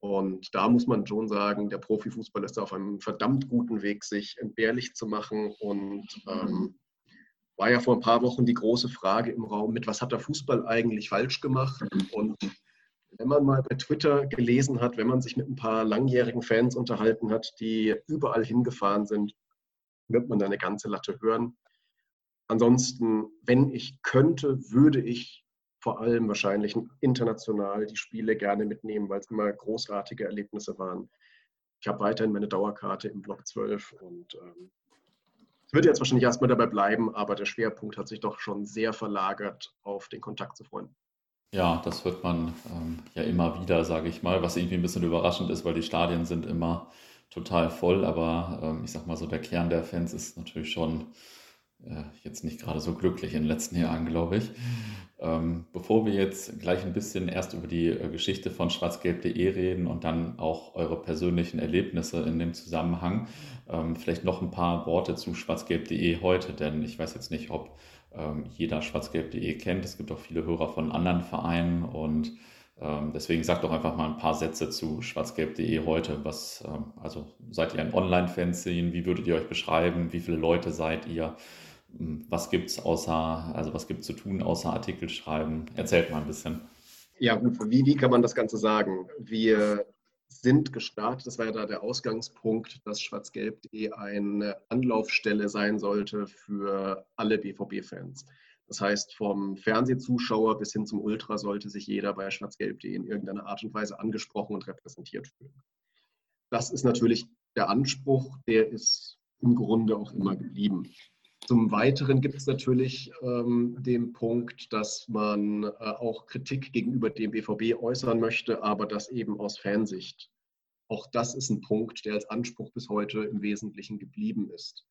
Und da muss man schon sagen, der Profifußball ist auf einem verdammt guten Weg, sich entbehrlich zu machen. Und ähm, war ja vor ein paar Wochen die große Frage im Raum, mit was hat der Fußball eigentlich falsch gemacht? Und wenn man mal bei Twitter gelesen hat, wenn man sich mit ein paar langjährigen Fans unterhalten hat, die überall hingefahren sind, wird man da eine ganze Latte hören. ansonsten, wenn ich könnte, würde ich vor allem wahrscheinlich international die Spiele gerne mitnehmen, weil es immer großartige Erlebnisse waren. Ich habe weiterhin meine Dauerkarte im Block 12 und ähm, wird jetzt wahrscheinlich erstmal dabei bleiben, aber der Schwerpunkt hat sich doch schon sehr verlagert auf den Kontakt zu Freunden. Ja, das hört man ähm, ja immer wieder, sage ich mal, was irgendwie ein bisschen überraschend ist, weil die Stadien sind immer total voll, aber ähm, ich sag mal so, der Kern der Fans ist natürlich schon äh, jetzt nicht gerade so glücklich in den letzten Jahren, glaube ich. Ähm, bevor wir jetzt gleich ein bisschen erst über die äh, Geschichte von schwarzgelb.de reden und dann auch eure persönlichen Erlebnisse in dem Zusammenhang, ähm, vielleicht noch ein paar Worte zu schwarzgelb.de heute, denn ich weiß jetzt nicht, ob jeder schwarzgelb.de kennt. Es gibt auch viele Hörer von anderen Vereinen und ähm, deswegen sagt doch einfach mal ein paar Sätze zu schwarzgelb.de heute. Was, ähm, also seid ihr ein Online-Fanzine? Wie würdet ihr euch beschreiben? Wie viele Leute seid ihr? Hm, was gibt es außer, also was gibt zu tun außer Artikel schreiben? Erzählt mal ein bisschen. Ja, gut, wie, wie kann man das Ganze sagen? Wir sind gestartet, das war ja da der Ausgangspunkt, dass schwarzgelb.de eine Anlaufstelle sein sollte für alle BVB-Fans. Das heißt, vom Fernsehzuschauer bis hin zum Ultra sollte sich jeder bei schwarzgelb.de in irgendeiner Art und Weise angesprochen und repräsentiert fühlen. Das ist natürlich der Anspruch, der ist im Grunde auch immer geblieben. Zum Weiteren gibt es natürlich ähm, den Punkt, dass man äh, auch Kritik gegenüber dem BVB äußern möchte, aber das eben aus Fansicht. Auch das ist ein Punkt, der als Anspruch bis heute im Wesentlichen geblieben ist.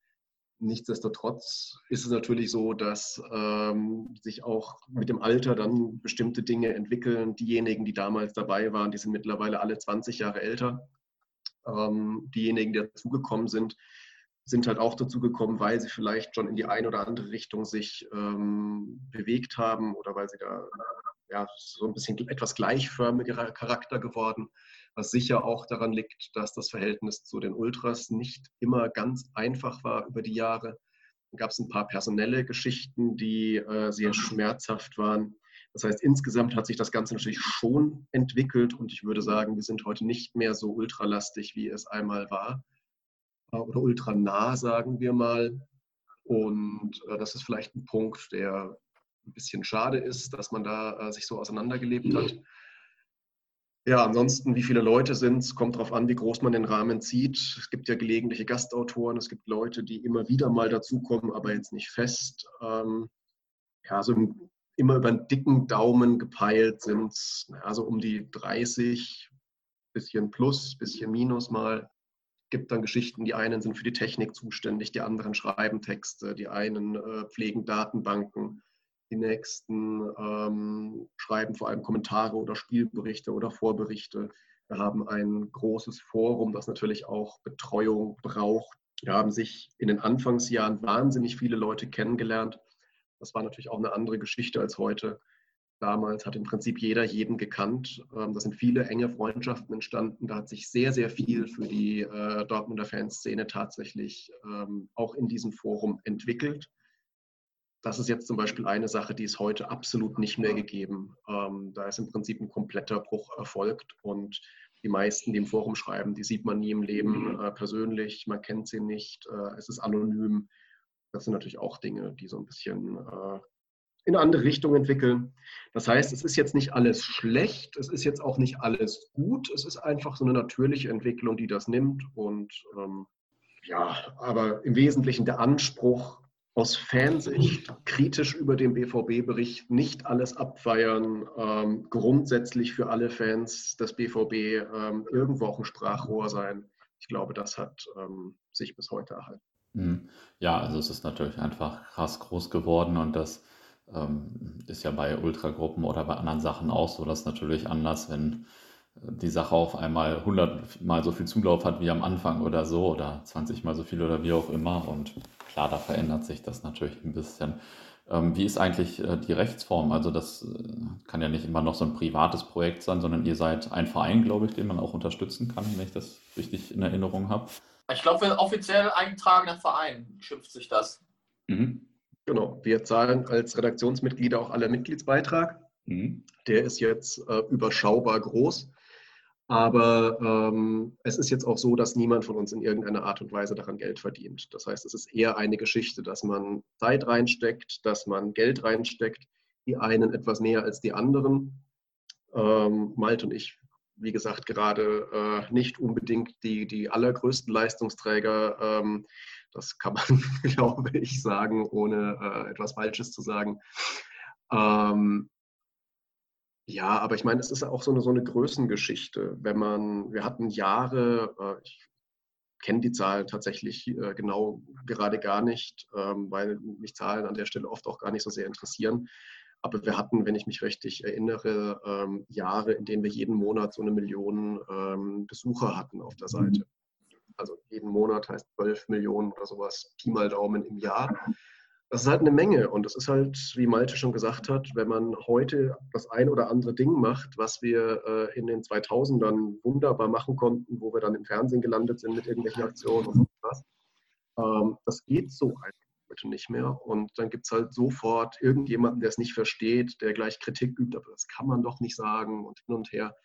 Nichtsdestotrotz ist es natürlich so, dass ähm, sich auch mit dem Alter dann bestimmte Dinge entwickeln. Diejenigen, die damals dabei waren, die sind mittlerweile alle 20 Jahre älter. Ähm, diejenigen, die dazugekommen sind, sind halt auch dazu gekommen, weil sie vielleicht schon in die eine oder andere Richtung sich ähm, bewegt haben oder weil sie da ja, so ein bisschen etwas gleichförmigerer Charakter geworden, was sicher auch daran liegt, dass das Verhältnis zu den Ultras nicht immer ganz einfach war über die Jahre. Dann gab es ein paar personelle Geschichten, die äh, sehr schmerzhaft waren. Das heißt, insgesamt hat sich das Ganze natürlich schon entwickelt und ich würde sagen, wir sind heute nicht mehr so ultralastig, wie es einmal war oder ultra nah, sagen wir mal. Und äh, das ist vielleicht ein Punkt, der ein bisschen schade ist, dass man da äh, sich so auseinandergelebt hat. Ja, ansonsten, wie viele Leute sind es, kommt darauf an, wie groß man den Rahmen zieht. Es gibt ja gelegentliche Gastautoren, es gibt Leute, die immer wieder mal dazukommen, aber jetzt nicht fest. Ähm, ja, so immer über einen dicken Daumen gepeilt sind es also um die 30, bisschen plus, bisschen minus mal gibt dann Geschichten, die einen sind für die Technik zuständig, die anderen schreiben Texte, die einen äh, pflegen Datenbanken, die nächsten ähm, schreiben vor allem Kommentare oder Spielberichte oder Vorberichte. Wir haben ein großes Forum, das natürlich auch Betreuung braucht. Wir haben sich in den Anfangsjahren wahnsinnig viele Leute kennengelernt. Das war natürlich auch eine andere Geschichte als heute. Damals hat im Prinzip jeder jeden gekannt. Ähm, da sind viele enge Freundschaften entstanden. Da hat sich sehr, sehr viel für die äh, Dortmunder Fanszene tatsächlich ähm, auch in diesem Forum entwickelt. Das ist jetzt zum Beispiel eine Sache, die ist heute absolut nicht mehr gegeben. Ähm, da ist im Prinzip ein kompletter Bruch erfolgt und die meisten, die im Forum schreiben, die sieht man nie im Leben äh, persönlich, man kennt sie nicht, äh, es ist anonym. Das sind natürlich auch Dinge, die so ein bisschen in andere Richtung entwickeln. Das heißt, es ist jetzt nicht alles schlecht, es ist jetzt auch nicht alles gut, es ist einfach so eine natürliche Entwicklung, die das nimmt. Und ähm, ja, aber im Wesentlichen der Anspruch aus Fansicht kritisch über den BVB-Bericht nicht alles abfeiern, ähm, grundsätzlich für alle Fans des BVB ähm, irgendwo auch ein Sprachrohr sein. Ich glaube, das hat ähm, sich bis heute erhalten. Mhm. Ja, also es ist natürlich einfach krass groß geworden und das ähm, ist ja bei Ultragruppen oder bei anderen Sachen auch so, dass natürlich anders, wenn äh, die Sache auf einmal 100 mal so viel Zulauf hat wie am Anfang oder so oder 20 mal so viel oder wie auch immer. Und klar, da verändert sich das natürlich ein bisschen. Ähm, wie ist eigentlich äh, die Rechtsform? Also das äh, kann ja nicht immer noch so ein privates Projekt sein, sondern ihr seid ein Verein, glaube ich, den man auch unterstützen kann, wenn ich das richtig in Erinnerung habe. Ich glaube, offiziell eingetragener Verein schimpft sich das. Mhm. Genau, wir zahlen als Redaktionsmitglieder auch alle Mitgliedsbeitrag. Mhm. Der ist jetzt äh, überschaubar groß. Aber ähm, es ist jetzt auch so, dass niemand von uns in irgendeiner Art und Weise daran Geld verdient. Das heißt, es ist eher eine Geschichte, dass man Zeit reinsteckt, dass man Geld reinsteckt, die einen etwas näher als die anderen. Ähm, Malt und ich, wie gesagt, gerade äh, nicht unbedingt die, die allergrößten Leistungsträger. Ähm, das kann man, (laughs) glaube ich, sagen, ohne äh, etwas Falsches zu sagen. Ähm, ja, aber ich meine, es ist auch so eine, so eine Größengeschichte. Wenn man, wir hatten Jahre, äh, ich kenne die Zahlen tatsächlich äh, genau gerade gar nicht, ähm, weil mich Zahlen an der Stelle oft auch gar nicht so sehr interessieren. Aber wir hatten, wenn ich mich richtig erinnere, ähm, Jahre, in denen wir jeden Monat so eine Million ähm, Besucher hatten auf der mhm. Seite. Also jeden Monat heißt 12 Millionen oder sowas, Pi mal Daumen im Jahr. Das ist halt eine Menge und das ist halt, wie Malte schon gesagt hat, wenn man heute das ein oder andere Ding macht, was wir äh, in den 2000ern wunderbar machen konnten, wo wir dann im Fernsehen gelandet sind mit irgendwelchen Aktionen und was, ähm, das geht so einfach heute nicht mehr. Und dann gibt es halt sofort irgendjemanden, der es nicht versteht, der gleich Kritik übt, aber das kann man doch nicht sagen und hin und her.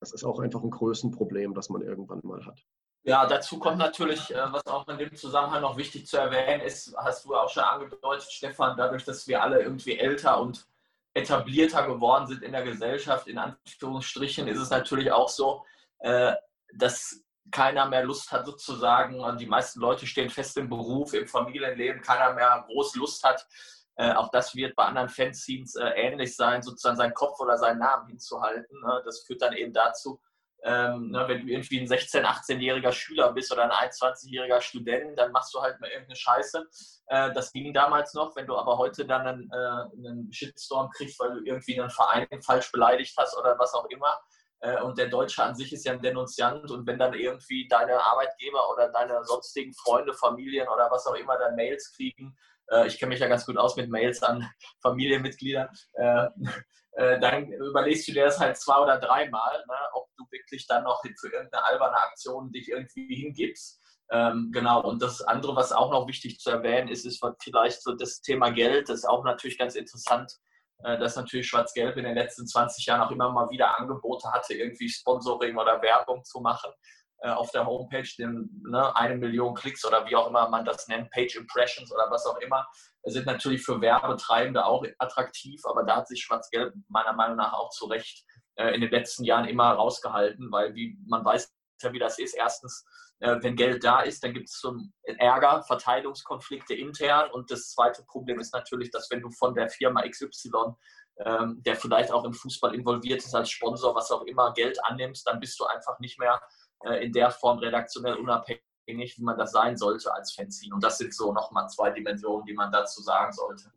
Das ist auch einfach ein Größenproblem, das man irgendwann mal hat. Ja, dazu kommt natürlich, äh, was auch in dem Zusammenhang noch wichtig zu erwähnen ist, hast du auch schon angedeutet, Stefan, dadurch, dass wir alle irgendwie älter und etablierter geworden sind in der Gesellschaft, in Anführungsstrichen, ist es natürlich auch so, äh, dass keiner mehr Lust hat sozusagen, und die meisten Leute stehen fest im Beruf, im Familienleben, keiner mehr groß Lust hat. Äh, auch das wird bei anderen Fanzines ähnlich sein, sozusagen seinen Kopf oder seinen Namen hinzuhalten. Ne? Das führt dann eben dazu, ähm, ne, wenn du irgendwie ein 16-, 18-jähriger Schüler bist oder ein 21-jähriger Student, dann machst du halt mal irgendeine Scheiße. Äh, das ging damals noch. Wenn du aber heute dann einen, äh, einen Shitstorm kriegst, weil du irgendwie einen Verein falsch beleidigt hast oder was auch immer, äh, und der Deutsche an sich ist ja ein Denunziant und wenn dann irgendwie deine Arbeitgeber oder deine sonstigen Freunde, Familien oder was auch immer dann Mails kriegen, äh, ich kenne mich ja ganz gut aus mit Mails an (laughs) Familienmitglieder, äh, (laughs) äh, dann überlegst du dir das halt zwei oder dreimal, ne, ob du wirklich dann noch für irgendeine alberne Aktion dich irgendwie hingibst. Ähm, genau, und das andere, was auch noch wichtig zu erwähnen ist, ist vielleicht so das Thema Geld. Das ist auch natürlich ganz interessant, äh, dass natürlich Schwarz-Gelb in den letzten 20 Jahren auch immer mal wieder Angebote hatte, irgendwie Sponsoring oder Werbung zu machen. Äh, auf der Homepage den, ne, eine Million Klicks oder wie auch immer man das nennt, Page Impressions oder was auch immer, sind natürlich für Werbetreibende auch attraktiv, aber da hat sich Schwarz-Gelb meiner Meinung nach auch zu Recht äh, in den letzten Jahren immer rausgehalten, weil wie man weiß ja, wie das ist. Erstens, äh, wenn Geld da ist, dann gibt es so Ärger, Verteilungskonflikte intern und das zweite Problem ist natürlich, dass wenn du von der Firma XY ähm, der vielleicht auch im Fußball involviert ist als Sponsor, was auch immer, Geld annimmst, dann bist du einfach nicht mehr in der Form redaktionell unabhängig, wie man das sein sollte als Fanzine. Und das sind so nochmal zwei Dimensionen, die man dazu sagen sollte.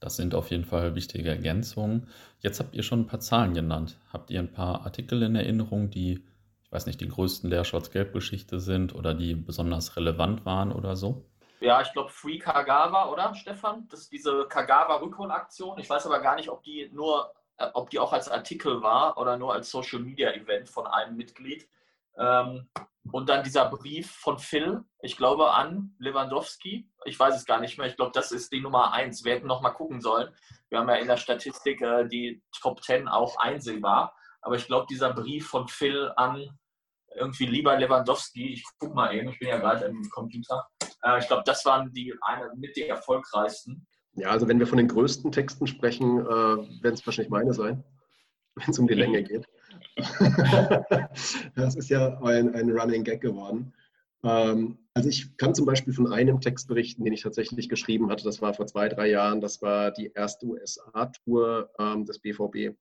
Das sind auf jeden Fall wichtige Ergänzungen. Jetzt habt ihr schon ein paar Zahlen genannt. Habt ihr ein paar Artikel in Erinnerung, die, ich weiß nicht, die größten der Schwarz-Gelb-Geschichte sind oder die besonders relevant waren oder so? Ja, ich glaube Free Kagawa, oder Stefan? Das ist diese Kagawa-Rückholaktion. Ich weiß aber gar nicht, ob die nur, äh, ob die auch als Artikel war oder nur als Social Media Event von einem Mitglied. Ähm, und dann dieser Brief von Phil, ich glaube an Lewandowski. Ich weiß es gar nicht mehr. Ich glaube, das ist die Nummer eins. Wir hätten noch mal gucken sollen. Wir haben ja in der Statistik äh, die Top Ten auch einsehbar. Aber ich glaube, dieser Brief von Phil an irgendwie lieber Lewandowski, ich gucke mal eben, ich bin ja gerade im Computer. Äh, ich glaube, das waren die eine mit die erfolgreichsten. Ja, also wenn wir von den größten Texten sprechen, äh, werden es wahrscheinlich meine sein, (laughs) wenn es um die Länge geht. (laughs) das ist ja ein, ein Running Gag geworden. Ähm, also ich kann zum Beispiel von einem Text berichten, den ich tatsächlich geschrieben hatte. Das war vor zwei, drei Jahren. Das war die erste USA-Tour ähm, des BVB.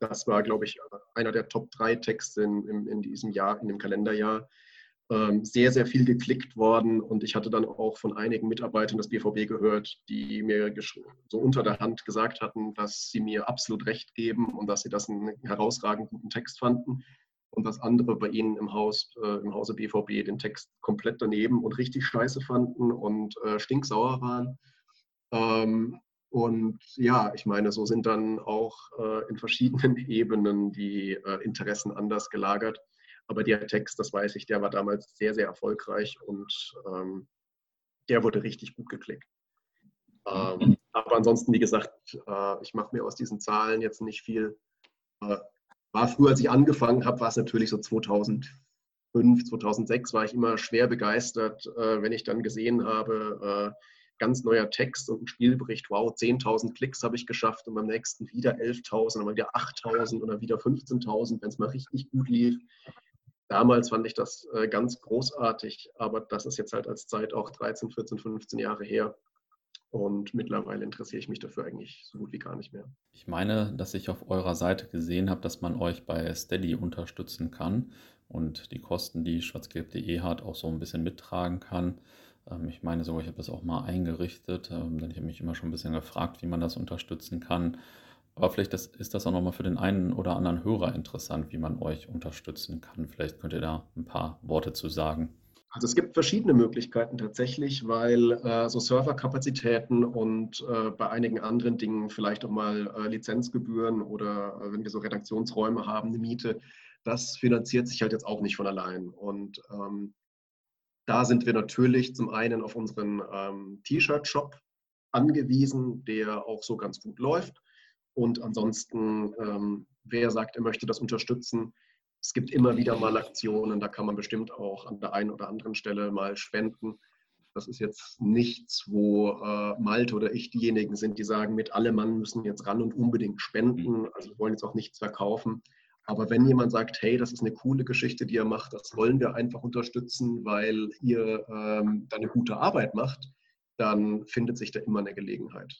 Das war, glaube ich, einer der Top drei Texte in, in, in diesem Jahr, in dem Kalenderjahr sehr, sehr viel geklickt worden und ich hatte dann auch von einigen Mitarbeitern des BVB gehört, die mir so unter der Hand gesagt hatten, dass sie mir absolut recht geben und dass sie das einen herausragend guten Text fanden und dass andere bei ihnen im Haus, äh, im Hause BVB den Text komplett daneben und richtig scheiße fanden und äh, stinksauer waren. Ähm, und ja, ich meine, so sind dann auch äh, in verschiedenen (laughs) Ebenen die äh, Interessen anders gelagert. Aber der Text, das weiß ich, der war damals sehr, sehr erfolgreich und ähm, der wurde richtig gut geklickt. Ähm, mhm. aber ansonsten, wie gesagt, äh, ich mache mir aus diesen Zahlen jetzt nicht viel. Äh, war früher, als ich angefangen habe, war es natürlich so 2005, 2006 war ich immer schwer begeistert, äh, wenn ich dann gesehen habe, äh, ganz neuer Text und ein Spielbericht, wow, 10.000 Klicks habe ich geschafft und beim nächsten wieder 11.000, dann wieder 8.000 oder wieder 15.000, wenn es mal richtig gut lief. Damals fand ich das äh, ganz großartig, aber das ist jetzt halt als Zeit auch 13, 14, 15 Jahre her. Und mittlerweile interessiere ich mich dafür eigentlich so gut wie gar nicht mehr. Ich meine, dass ich auf eurer Seite gesehen habe, dass man euch bei Steady unterstützen kann und die Kosten, die schwarzgelb.de hat, auch so ein bisschen mittragen kann. Ähm, ich meine sogar, ich habe das auch mal eingerichtet, ähm, denn ich habe mich immer schon ein bisschen gefragt, wie man das unterstützen kann. Aber vielleicht das, ist das auch nochmal für den einen oder anderen Hörer interessant, wie man euch unterstützen kann. Vielleicht könnt ihr da ein paar Worte zu sagen. Also es gibt verschiedene Möglichkeiten tatsächlich, weil äh, so Serverkapazitäten und äh, bei einigen anderen Dingen vielleicht auch mal äh, Lizenzgebühren oder äh, wenn wir so Redaktionsräume haben, eine Miete, das finanziert sich halt jetzt auch nicht von allein. Und ähm, da sind wir natürlich zum einen auf unseren ähm, T-Shirt-Shop angewiesen, der auch so ganz gut läuft. Und ansonsten, ähm, wer sagt, er möchte das unterstützen, es gibt immer wieder mal Aktionen, da kann man bestimmt auch an der einen oder anderen Stelle mal spenden. Das ist jetzt nichts, wo äh, Malte oder ich diejenigen sind, die sagen, mit alle Mann müssen jetzt ran und unbedingt spenden. Mhm. Also wir wollen jetzt auch nichts verkaufen. Aber wenn jemand sagt, hey, das ist eine coole Geschichte, die ihr macht, das wollen wir einfach unterstützen, weil ihr ähm, da eine gute Arbeit macht, dann findet sich da immer eine Gelegenheit.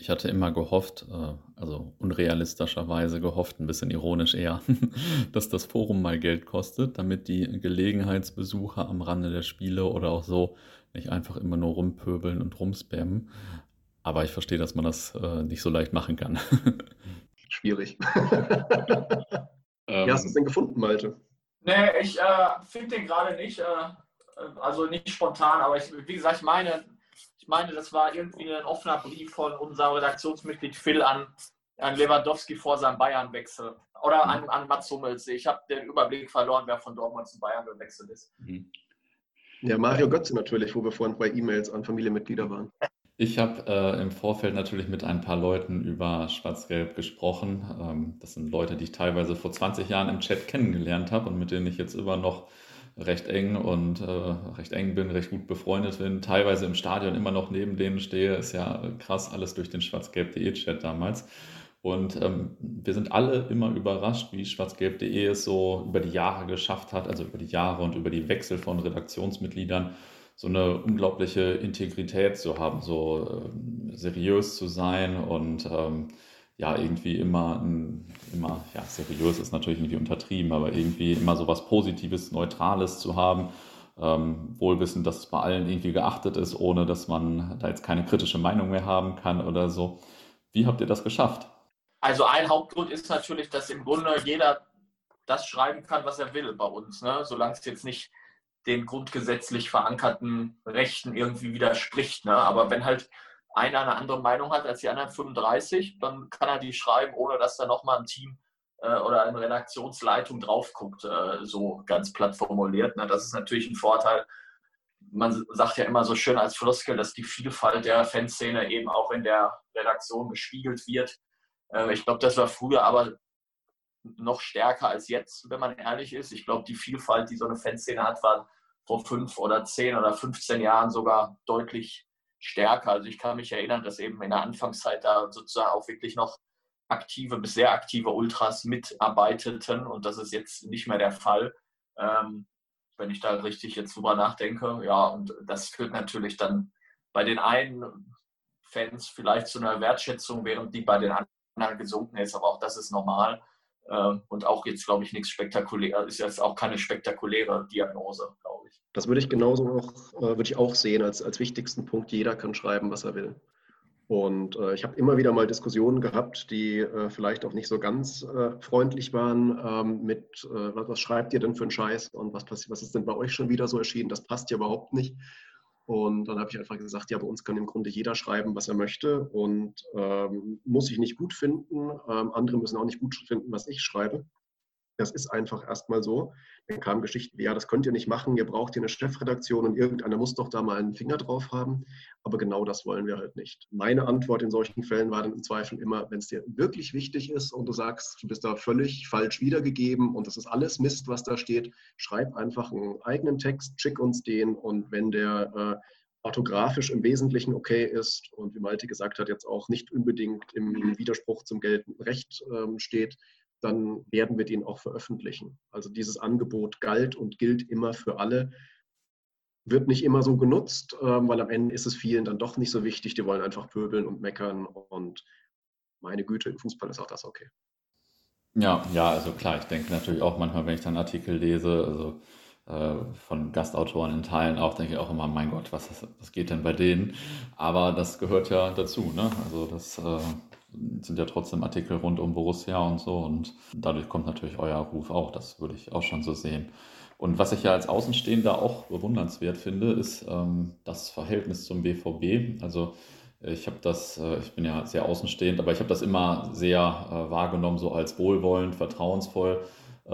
Ich hatte immer gehofft, äh, also unrealistischerweise gehofft, ein bisschen ironisch eher, (laughs) dass das Forum mal Geld kostet, damit die Gelegenheitsbesucher am Rande der Spiele oder auch so nicht einfach immer nur rumpöbeln und rumspammen. Aber ich verstehe, dass man das äh, nicht so leicht machen kann. (laughs) Schwierig. ähm, Wie hast du es denn gefunden, Malte? Nee, ich äh, finde den gerade nicht, äh, also nicht spontan, aber ich, wie gesagt, ich meine, ich meine, das war irgendwie ein offener Brief von unserem Redaktionsmitglied Phil an, an Lewandowski vor seinem Bayern-Wechsel. Oder mhm. an, an Mats Hummels. Ich habe den Überblick verloren, wer von Dortmund zu Bayern gewechselt ist. Mhm. Ja, Mario Götze natürlich, wo wir vorhin bei E-Mails an Familienmitglieder waren. Ich habe äh, im Vorfeld natürlich mit ein paar Leuten über Schwarz-Gelb gesprochen. Ähm, das sind Leute, die ich teilweise vor 20 Jahren im Chat kennengelernt habe und mit denen ich jetzt immer noch recht eng und äh, recht eng bin, recht gut befreundet bin, teilweise im Stadion immer noch neben denen stehe, ist ja krass, alles durch den schwarzgelb.de-Chat damals. Und ähm, wir sind alle immer überrascht, wie schwarzgelb.de es so über die Jahre geschafft hat, also über die Jahre und über die Wechsel von Redaktionsmitgliedern, so eine unglaubliche Integrität zu haben, so äh, seriös zu sein und ähm, ja irgendwie immer, immer, ja, seriös ist natürlich irgendwie untertrieben, aber irgendwie immer so was Positives, Neutrales zu haben. Ähm, wohlwissend, dass es bei allen irgendwie geachtet ist, ohne dass man da jetzt keine kritische Meinung mehr haben kann oder so. Wie habt ihr das geschafft? Also ein Hauptgrund ist natürlich, dass im Grunde jeder das schreiben kann, was er will bei uns, ne? solange es jetzt nicht den grundgesetzlich verankerten Rechten irgendwie widerspricht. Ne? Aber wenn halt einer eine andere Meinung hat als die anderen 35, dann kann er die schreiben, ohne dass da nochmal ein Team äh, oder eine Redaktionsleitung drauf guckt, äh, so ganz platt formuliert. Ne? Das ist natürlich ein Vorteil. Man sagt ja immer so schön als Floskel, dass die Vielfalt der Fanszene eben auch in der Redaktion gespiegelt wird. Äh, ich glaube, das war früher aber noch stärker als jetzt, wenn man ehrlich ist. Ich glaube, die Vielfalt, die so eine Fanszene hat, war vor fünf oder zehn oder 15 Jahren sogar deutlich stärker. Also ich kann mich erinnern, dass eben in der Anfangszeit da sozusagen auch wirklich noch aktive bis sehr aktive Ultras mitarbeiteten und das ist jetzt nicht mehr der Fall. Ähm, wenn ich da richtig jetzt drüber nachdenke, ja, und das führt natürlich dann bei den einen Fans vielleicht zu einer Wertschätzung, während die bei den anderen gesunken ist, aber auch das ist normal. Ähm, und auch jetzt, glaube ich, nichts spektakulär, ist jetzt auch keine spektakuläre Diagnose, glaube ich. Das würde ich genauso auch, äh, würde ich auch sehen als, als wichtigsten Punkt. Jeder kann schreiben, was er will. Und äh, ich habe immer wieder mal Diskussionen gehabt, die äh, vielleicht auch nicht so ganz äh, freundlich waren ähm, mit, äh, was, was, schreibt ihr denn für einen Scheiß und was, was ist denn bei euch schon wieder so erschienen? Das passt ja überhaupt nicht. Und dann habe ich einfach gesagt, ja, bei uns kann im Grunde jeder schreiben, was er möchte und ähm, muss ich nicht gut finden. Ähm, andere müssen auch nicht gut finden, was ich schreibe. Das ist einfach erstmal so. Dann kamen Geschichten wie, ja, das könnt ihr nicht machen, ihr braucht hier eine Chefredaktion und irgendeiner muss doch da mal einen Finger drauf haben. Aber genau das wollen wir halt nicht. Meine Antwort in solchen Fällen war dann im Zweifel immer, wenn es dir wirklich wichtig ist und du sagst, du bist da völlig falsch wiedergegeben und das ist alles Mist, was da steht, schreib einfach einen eigenen Text, schick uns den und wenn der äh, orthografisch im Wesentlichen okay ist und wie Malte gesagt hat, jetzt auch nicht unbedingt im Widerspruch zum geltenden Recht ähm, steht, dann werden wir den auch veröffentlichen. Also dieses Angebot galt und gilt immer für alle. Wird nicht immer so genutzt, ähm, weil am Ende ist es vielen dann doch nicht so wichtig. Die wollen einfach pöbeln und meckern und meine Güte, im Fußball ist auch das okay. Ja, ja, also klar, ich denke natürlich auch manchmal, wenn ich dann Artikel lese, also äh, von Gastautoren in Teilen auch, denke ich auch immer, mein Gott, was, was geht denn bei denen? Aber das gehört ja dazu, ne? Also das äh, sind ja trotzdem Artikel rund um Borussia und so und dadurch kommt natürlich euer Ruf auch, das würde ich auch schon so sehen. Und was ich ja als Außenstehender auch bewundernswert finde, ist ähm, das Verhältnis zum BVB. Also ich habe das, äh, ich bin ja sehr außenstehend, aber ich habe das immer sehr äh, wahrgenommen, so als wohlwollend, vertrauensvoll,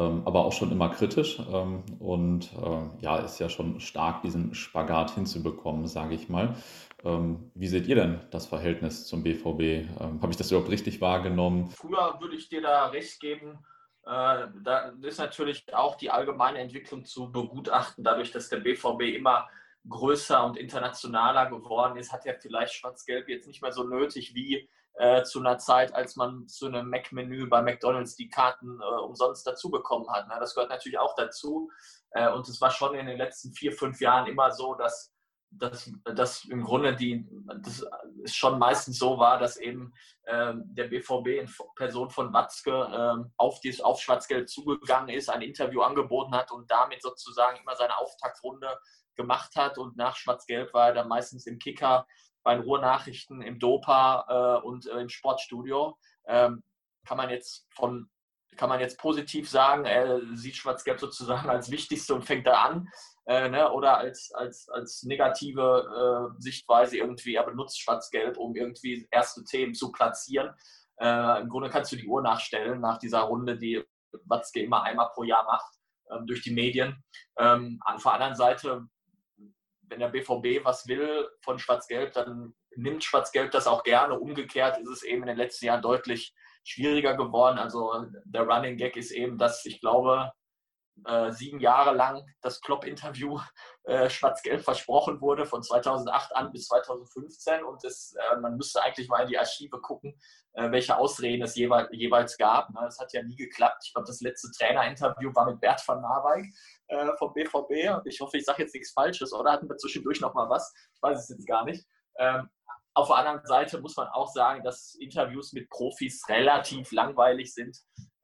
aber auch schon immer kritisch. Ähm, und äh, ja, ist ja schon stark, diesen Spagat hinzubekommen, sage ich mal. Ähm, wie seht ihr denn das Verhältnis zum BVB? Ähm, Habe ich das überhaupt richtig wahrgenommen? Früher würde ich dir da recht geben. Äh, da ist natürlich auch die allgemeine Entwicklung zu begutachten. Dadurch, dass der BVB immer größer und internationaler geworden ist, hat er vielleicht Schwarz-Gelb jetzt nicht mehr so nötig wie äh, zu einer Zeit, als man zu einem Mac-Menü bei McDonalds die Karten äh, umsonst dazu bekommen hat. Ne? Das gehört natürlich auch dazu. Äh, und es war schon in den letzten vier, fünf Jahren immer so, dass dass, dass im Grunde die, das schon meistens so war, dass eben ähm, der BVB in Person von Watzke ähm, auf, die, auf Schwarzgeld zugegangen ist, ein Interview angeboten hat und damit sozusagen immer seine Auftaktrunde gemacht hat. Und nach Schwarz-Gelb war er dann meistens im Kicker, bei den Ruhrnachrichten, im Dopa äh, und äh, im Sportstudio. Ähm, kann man jetzt von kann man jetzt positiv sagen, er sieht Schwarz-Gelb sozusagen als wichtigste und fängt da an äh, ne, oder als, als, als negative äh, Sichtweise irgendwie, er benutzt Schwarz-Gelb, um irgendwie erste Themen zu platzieren. Äh, Im Grunde kannst du die Uhr nachstellen nach dieser Runde, die Watzke immer einmal pro Jahr macht ähm, durch die Medien. Ähm, auf der anderen Seite, wenn der BVB was will von Schwarz-Gelb, dann nimmt Schwarz-Gelb das auch gerne. Umgekehrt ist es eben in den letzten Jahren deutlich schwieriger geworden. Also der Running Gag ist eben, dass ich glaube, äh, sieben Jahre lang das Klopp-Interview äh, schwarz-gelb versprochen wurde, von 2008 an bis 2015. Und das, äh, man müsste eigentlich mal in die Archive gucken, äh, welche Ausreden es jeweils, jeweils gab. Ne? Das hat ja nie geklappt. Ich glaube, das letzte Trainerinterview war mit Bert van Marwijk äh, vom BVB. Ich hoffe, ich sage jetzt nichts Falsches, oder hatten wir zwischendurch noch mal was? Ich weiß es jetzt gar nicht. Ähm, auf der anderen Seite muss man auch sagen, dass Interviews mit Profis relativ langweilig sind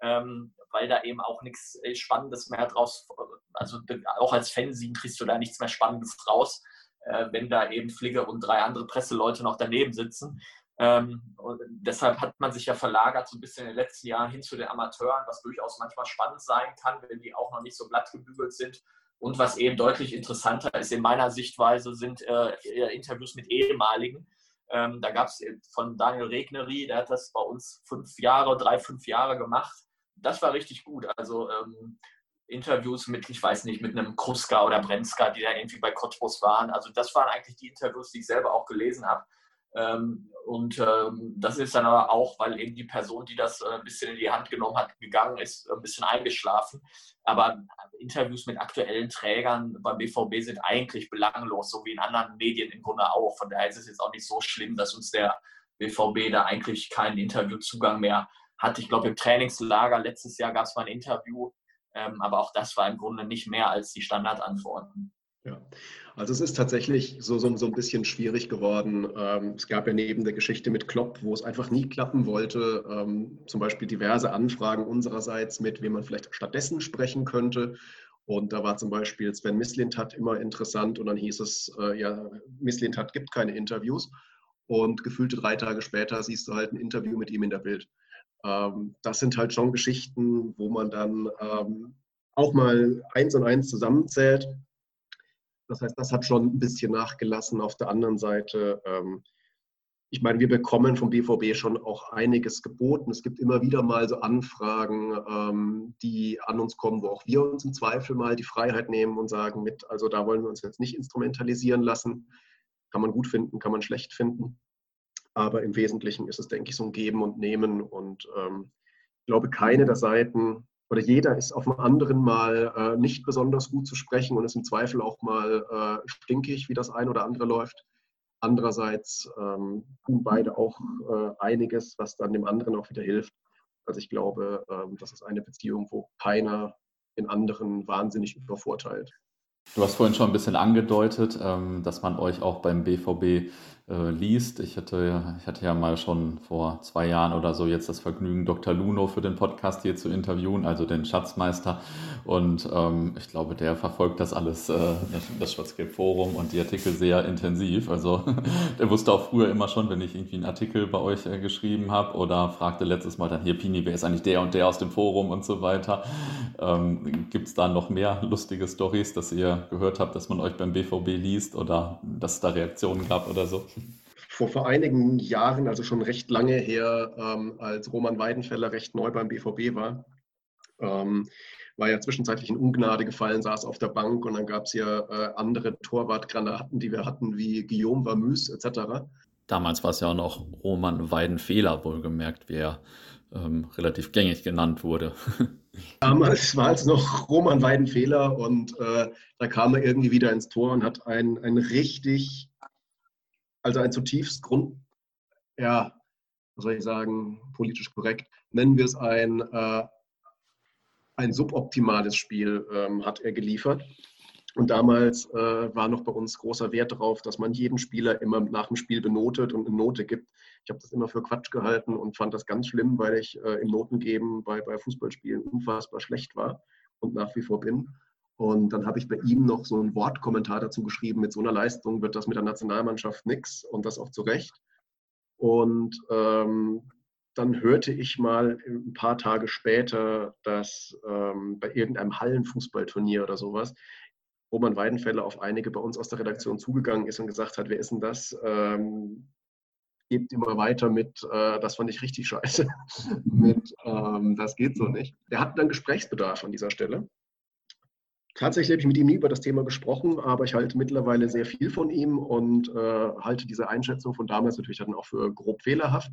ähm, weil da eben auch nichts äh, Spannendes mehr draus, also auch als Fanzine kriegst du da nichts mehr Spannendes raus, äh, wenn da eben Fligge und drei andere Presseleute noch daneben sitzen. Ähm, deshalb hat man sich ja verlagert so ein bisschen in den letzten Jahren hin zu den Amateuren, was durchaus manchmal spannend sein kann, wenn die auch noch nicht so glatt gebügelt sind. Und was eben deutlich interessanter ist in meiner Sichtweise, sind äh, Interviews mit ehemaligen. Ähm, da gab es von Daniel Regnery, der hat das bei uns fünf Jahre, drei, fünf Jahre gemacht das war richtig gut. Also ähm, Interviews mit, ich weiß nicht, mit einem Kruska oder Brenzka, die da irgendwie bei Cottbus waren. Also das waren eigentlich die Interviews, die ich selber auch gelesen habe. Ähm, und ähm, das ist dann aber auch, weil eben die Person, die das äh, ein bisschen in die Hand genommen hat, gegangen ist, ein bisschen eingeschlafen. Aber Interviews mit aktuellen Trägern beim BVB sind eigentlich belanglos, so wie in anderen Medien im Grunde auch. Von daher ist es jetzt auch nicht so schlimm, dass uns der BVB da eigentlich keinen Interviewzugang mehr hatte. Ich glaube, im Trainingslager letztes Jahr gab es mal ein Interview, ähm, aber auch das war im Grunde nicht mehr als die Standardantworten. Ja, also es ist tatsächlich so, so, so ein bisschen schwierig geworden. Ähm, es gab ja neben der Geschichte mit Klopp, wo es einfach nie klappen wollte, ähm, zum Beispiel diverse Anfragen unsererseits mit, wem man vielleicht stattdessen sprechen könnte. Und da war zum Beispiel Sven Mislintat immer interessant und dann hieß es, äh, ja, Mislintat gibt keine Interviews. Und gefühlte drei Tage später siehst du halt ein Interview mit ihm in der Bild. Ähm, das sind halt schon Geschichten, wo man dann ähm, auch mal eins und eins zusammenzählt. Das heißt, das hat schon ein bisschen nachgelassen. Auf der anderen Seite, ähm, ich meine, wir bekommen vom BVB schon auch einiges geboten. Es gibt immer wieder mal so Anfragen, ähm, die an uns kommen, wo auch wir uns im Zweifel mal die Freiheit nehmen und sagen, mit, also da wollen wir uns jetzt nicht instrumentalisieren lassen. Kann man gut finden, kann man schlecht finden. Aber im Wesentlichen ist es, denke ich, so ein Geben und Nehmen. Und ähm, ich glaube, keine der Seiten oder jeder ist auf einem anderen mal äh, nicht besonders gut zu sprechen und ist im Zweifel auch mal äh, stinkig, wie das ein oder andere läuft. Andererseits ähm, tun beide auch äh, einiges, was dann dem anderen auch wieder hilft. Also ich glaube, ähm, das ist eine Beziehung, wo keiner den anderen wahnsinnig übervorteilt. Du hast vorhin schon ein bisschen angedeutet, ähm, dass man euch auch beim BVB äh, liest. Ich hatte, ich hatte ja mal schon vor zwei Jahren oder so jetzt das Vergnügen, Dr. Luno für den Podcast hier zu interviewen, also den Schatzmeister. Und ähm, ich glaube, der verfolgt das alles, äh, das Schwarzgelb-Forum und die Artikel sehr intensiv. Also (laughs) der wusste auch früher immer schon, wenn ich irgendwie einen Artikel bei euch äh, geschrieben habe oder fragte letztes Mal dann hier, Pini, wer ist eigentlich der und der aus dem Forum und so weiter. Ähm, Gibt es da noch mehr lustige Stories, dass ihr gehört habt, dass man euch beim BVB liest oder dass es da Reaktionen gab oder so? Vor, vor einigen Jahren, also schon recht lange her, ähm, als Roman Weidenfeller recht neu beim BVB war, ähm, war ja zwischenzeitlich in Ungnade gefallen, saß auf der Bank und dann gab es ja äh, andere Torwartgranaten, die wir hatten, wie Guillaume Vamus etc. Damals war es ja auch noch Roman Weidenfehler, wohlgemerkt, wie er ähm, relativ gängig genannt wurde. (laughs) Damals war es noch Roman Weidenfehler und äh, da kam er irgendwie wieder ins Tor und hat ein, ein richtig also ein zutiefst Grund, ja, was soll ich sagen, politisch korrekt, nennen wir es ein, äh, ein suboptimales Spiel, ähm, hat er geliefert. Und damals äh, war noch bei uns großer Wert darauf, dass man jeden Spieler immer nach dem Spiel benotet und eine Note gibt. Ich habe das immer für Quatsch gehalten und fand das ganz schlimm, weil ich äh, im Notengeben bei, bei Fußballspielen unfassbar schlecht war und nach wie vor bin. Und dann habe ich bei ihm noch so einen Wortkommentar dazu geschrieben, mit so einer Leistung wird das mit der Nationalmannschaft nichts und das auch zu Recht. Und ähm, dann hörte ich mal ein paar Tage später, dass ähm, bei irgendeinem Hallenfußballturnier oder sowas Roman Weidenfeller auf einige bei uns aus der Redaktion zugegangen ist und gesagt hat, wer ist denn das? Ähm, gebt immer weiter mit, äh, das fand ich richtig (laughs) scheiße, mit, ähm, das geht so nicht. Er hat dann Gesprächsbedarf an dieser Stelle. Tatsächlich habe ich mit ihm nie über das Thema gesprochen, aber ich halte mittlerweile sehr viel von ihm und äh, halte diese Einschätzung von damals natürlich dann auch für grob fehlerhaft,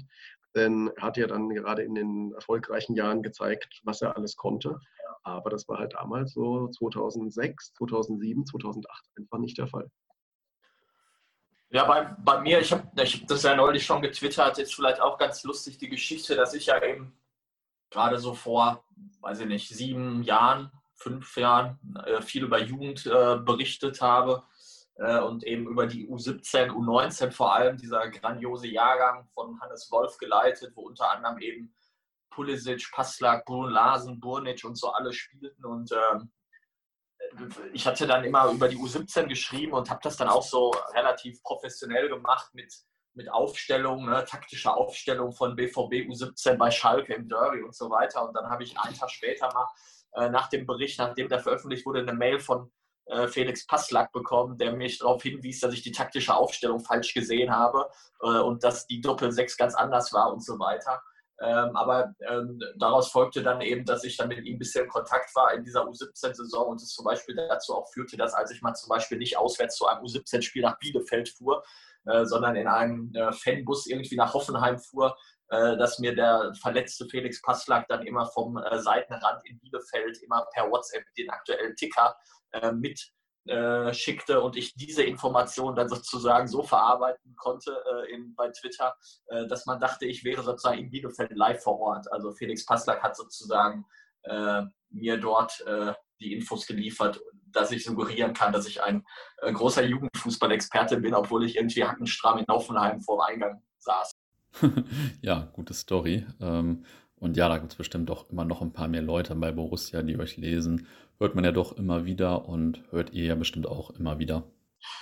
denn er hat ja dann gerade in den erfolgreichen Jahren gezeigt, was er alles konnte. Aber das war halt damals so 2006, 2007, 2008 einfach nicht der Fall. Ja, bei, bei mir, ich habe ich hab das ja neulich schon getwittert, ist vielleicht auch ganz lustig die Geschichte, dass ich ja eben gerade so vor, weiß ich nicht, sieben Jahren fünf Jahren äh, viel über Jugend äh, berichtet habe äh, und eben über die U17, U19 vor allem, dieser grandiose Jahrgang von Hannes Wolf geleitet, wo unter anderem eben Pulisic, Passlack, Brun Larsen, Burnic und so alle spielten und ähm, ich hatte dann immer über die U17 geschrieben und habe das dann auch so relativ professionell gemacht mit, mit Aufstellung, ne, taktischer Aufstellung von BVB U17 bei Schalke im Derby und so weiter. Und dann habe ich einen Tag später mal äh, nach dem Bericht, nachdem der veröffentlicht wurde, eine Mail von äh, Felix Passlack bekommen, der mich darauf hinwies, dass ich die taktische Aufstellung falsch gesehen habe äh, und dass die Doppel-6 ganz anders war und so weiter. Ähm, aber ähm, daraus folgte dann eben, dass ich dann mit ihm ein bisschen in Kontakt war in dieser U17-Saison und es zum Beispiel dazu auch führte, dass als ich mal zum Beispiel nicht auswärts zu einem U17-Spiel nach Bielefeld fuhr, äh, sondern in einem äh, Fanbus irgendwie nach Hoffenheim fuhr, dass mir der verletzte Felix Passlack dann immer vom äh, Seitenrand in Bielefeld immer per WhatsApp den aktuellen Ticker äh, mit schickte und ich diese Information dann sozusagen so verarbeiten konnte äh, in, bei Twitter, äh, dass man dachte, ich wäre sozusagen in Bielefeld live vor Ort. Also Felix Passlack hat sozusagen äh, mir dort die Infos geliefert, dass ich suggerieren kann, dass ich ein großer Jugendfußballexperte bin, obwohl ich irgendwie hackenstramm in Hoffenheim vor dem Eingang saß. (laughs) ja, gute Story. Ähm, und ja, da gibt es bestimmt auch immer noch ein paar mehr Leute bei Borussia, die euch lesen. Hört man ja doch immer wieder und hört ihr ja bestimmt auch immer wieder.